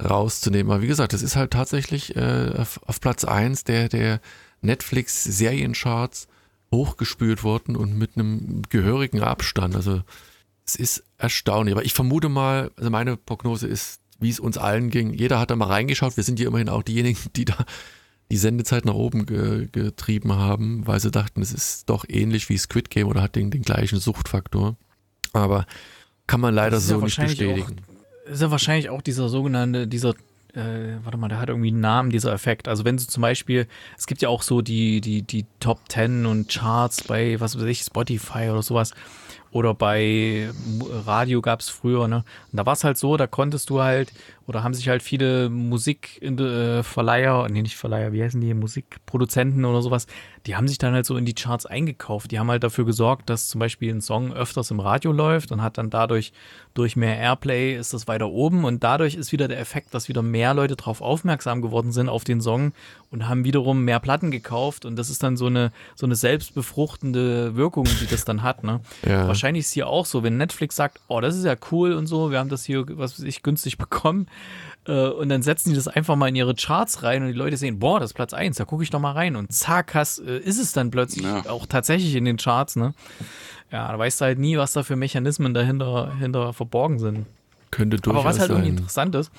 rauszunehmen. Aber wie gesagt, das ist halt tatsächlich äh, auf, auf, Platz 1 der, der Netflix-Seriencharts hochgespült worden und mit einem gehörigen Abstand. Also es ist erstaunlich. Aber ich vermute mal, also meine Prognose ist, wie es uns allen ging. Jeder hat da mal reingeschaut. Wir sind ja immerhin auch diejenigen, die da die Sendezeit nach oben ge getrieben haben, weil sie dachten, es ist doch ähnlich wie Squid Game oder hat den, den gleichen Suchtfaktor. Aber kann man leider so ja nicht bestätigen. Auch ist ja wahrscheinlich auch dieser sogenannte, dieser, äh, warte mal, der hat irgendwie einen Namen, dieser Effekt. Also wenn du zum Beispiel, es gibt ja auch so die, die, die Top Ten und Charts bei, was weiß ich, Spotify oder sowas. Oder bei Radio gab es früher, ne? Und da war es halt so, da konntest du halt oder haben sich halt viele Musikverleiher, äh, nee, nicht Verleiher, wie heißen die, Musikproduzenten oder sowas, die haben sich dann halt so in die Charts eingekauft. Die haben halt dafür gesorgt, dass zum Beispiel ein Song öfters im Radio läuft und hat dann dadurch, durch mehr Airplay ist das weiter oben und dadurch ist wieder der Effekt, dass wieder mehr Leute darauf aufmerksam geworden sind auf den Song und haben wiederum mehr Platten gekauft und das ist dann so eine, so eine selbstbefruchtende Wirkung, die das dann hat, ne? Ja. Wahrscheinlich ist es hier auch so, wenn Netflix sagt, oh, das ist ja cool und so, wir haben das hier, was weiß ich, günstig bekommen, und dann setzen die das einfach mal in ihre Charts rein und die Leute sehen, boah, das ist Platz 1, da gucke ich doch mal rein. Und zack, hast, äh, ist es dann plötzlich ja. auch tatsächlich in den Charts, ne? Ja, da weißt du halt nie, was da für Mechanismen dahinter hinter verborgen sind. Könnte durchaus Aber was halt sein. irgendwie interessant ist,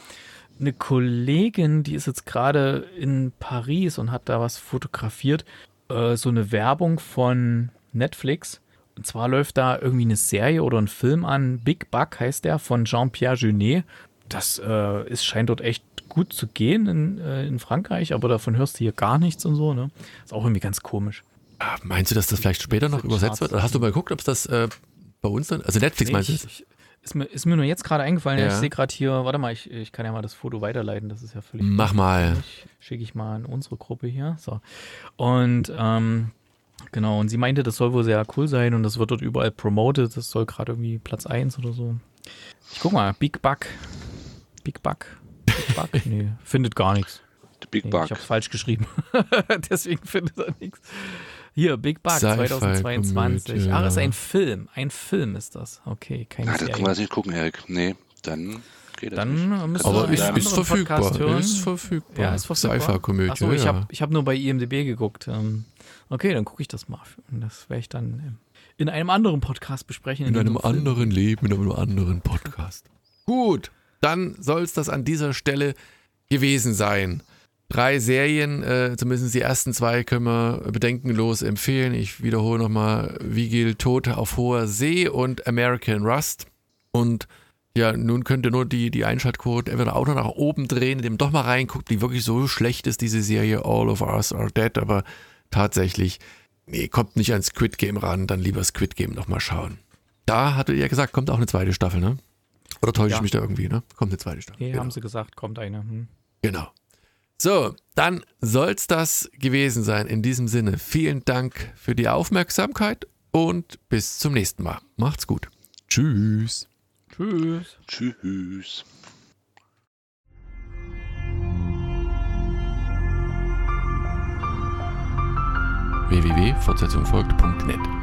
eine Kollegin, die ist jetzt gerade in Paris und hat da was fotografiert, äh, so eine Werbung von Netflix. Und zwar läuft da irgendwie eine Serie oder ein Film an, Big Buck heißt der, von Jean-Pierre Jeunet das äh, ist, scheint dort echt gut zu gehen in, äh, in Frankreich, aber davon hörst du hier gar nichts und so. Ne? Ist auch irgendwie ganz komisch. Ah, meinst du, dass das vielleicht später noch übersetzt wird? Oder hast du mal geguckt, ob es das äh, bei uns dann, also Netflix nee, meinst du? Ich, ist mir, ist mir nur jetzt gerade eingefallen, ja. ich sehe gerade hier, warte mal, ich, ich kann ja mal das Foto weiterleiten, das ist ja völlig. Mach mal. Schicke ich mal in unsere Gruppe hier. So. Und ähm, genau, und sie meinte, das soll wohl sehr cool sein und das wird dort überall promoted, das soll gerade irgendwie Platz 1 oder so. Ich guck mal, Big Buck. Big Bug? Big Bug? nee, findet gar nichts. Big nee, Bug. Ich habe falsch geschrieben. Deswegen findet er nichts. Hier, Big Bug 2022. Ach, ist ein Film. Ein Film ist das. Okay, kein ah, Das kann man nicht gucken, Erik. Nee, dann geht das dann nicht. Aber ist, ist verfügbar. Ist verfügbar. Ja, ist verfügbar. Sci-Fi-Komödie. Achso, ich habe hab nur bei IMDb geguckt. Ähm, okay, dann gucke ich das mal. Das werde ich dann in einem anderen Podcast besprechen. In, in einem anderen Leben, in einem anderen Podcast. Gut dann soll es das an dieser Stelle gewesen sein. Drei Serien, äh, zumindest die ersten zwei, können wir bedenkenlos empfehlen. Ich wiederhole nochmal Vigil Tod auf hoher See und American Rust. Und ja, nun könnt ihr nur die, die Einschaltquote entweder auch noch nach oben drehen, indem doch mal reinguckt, wie wirklich so schlecht ist diese Serie All of Us Are Dead, aber tatsächlich, nee, kommt nicht an Squid Game ran, dann lieber Squid Game nochmal schauen. Da hattet ihr ja gesagt, kommt auch eine zweite Staffel, ne? Oder täusche ja. ich mich da irgendwie, ne? Kommt eine zweite Staffel. Nee, genau. haben sie gesagt, kommt eine. Hm. Genau. So, dann soll es das gewesen sein. In diesem Sinne, vielen Dank für die Aufmerksamkeit und bis zum nächsten Mal. Macht's gut. Tschüss. Tschüss. Tschüss. www.fortsetzungfolgt.net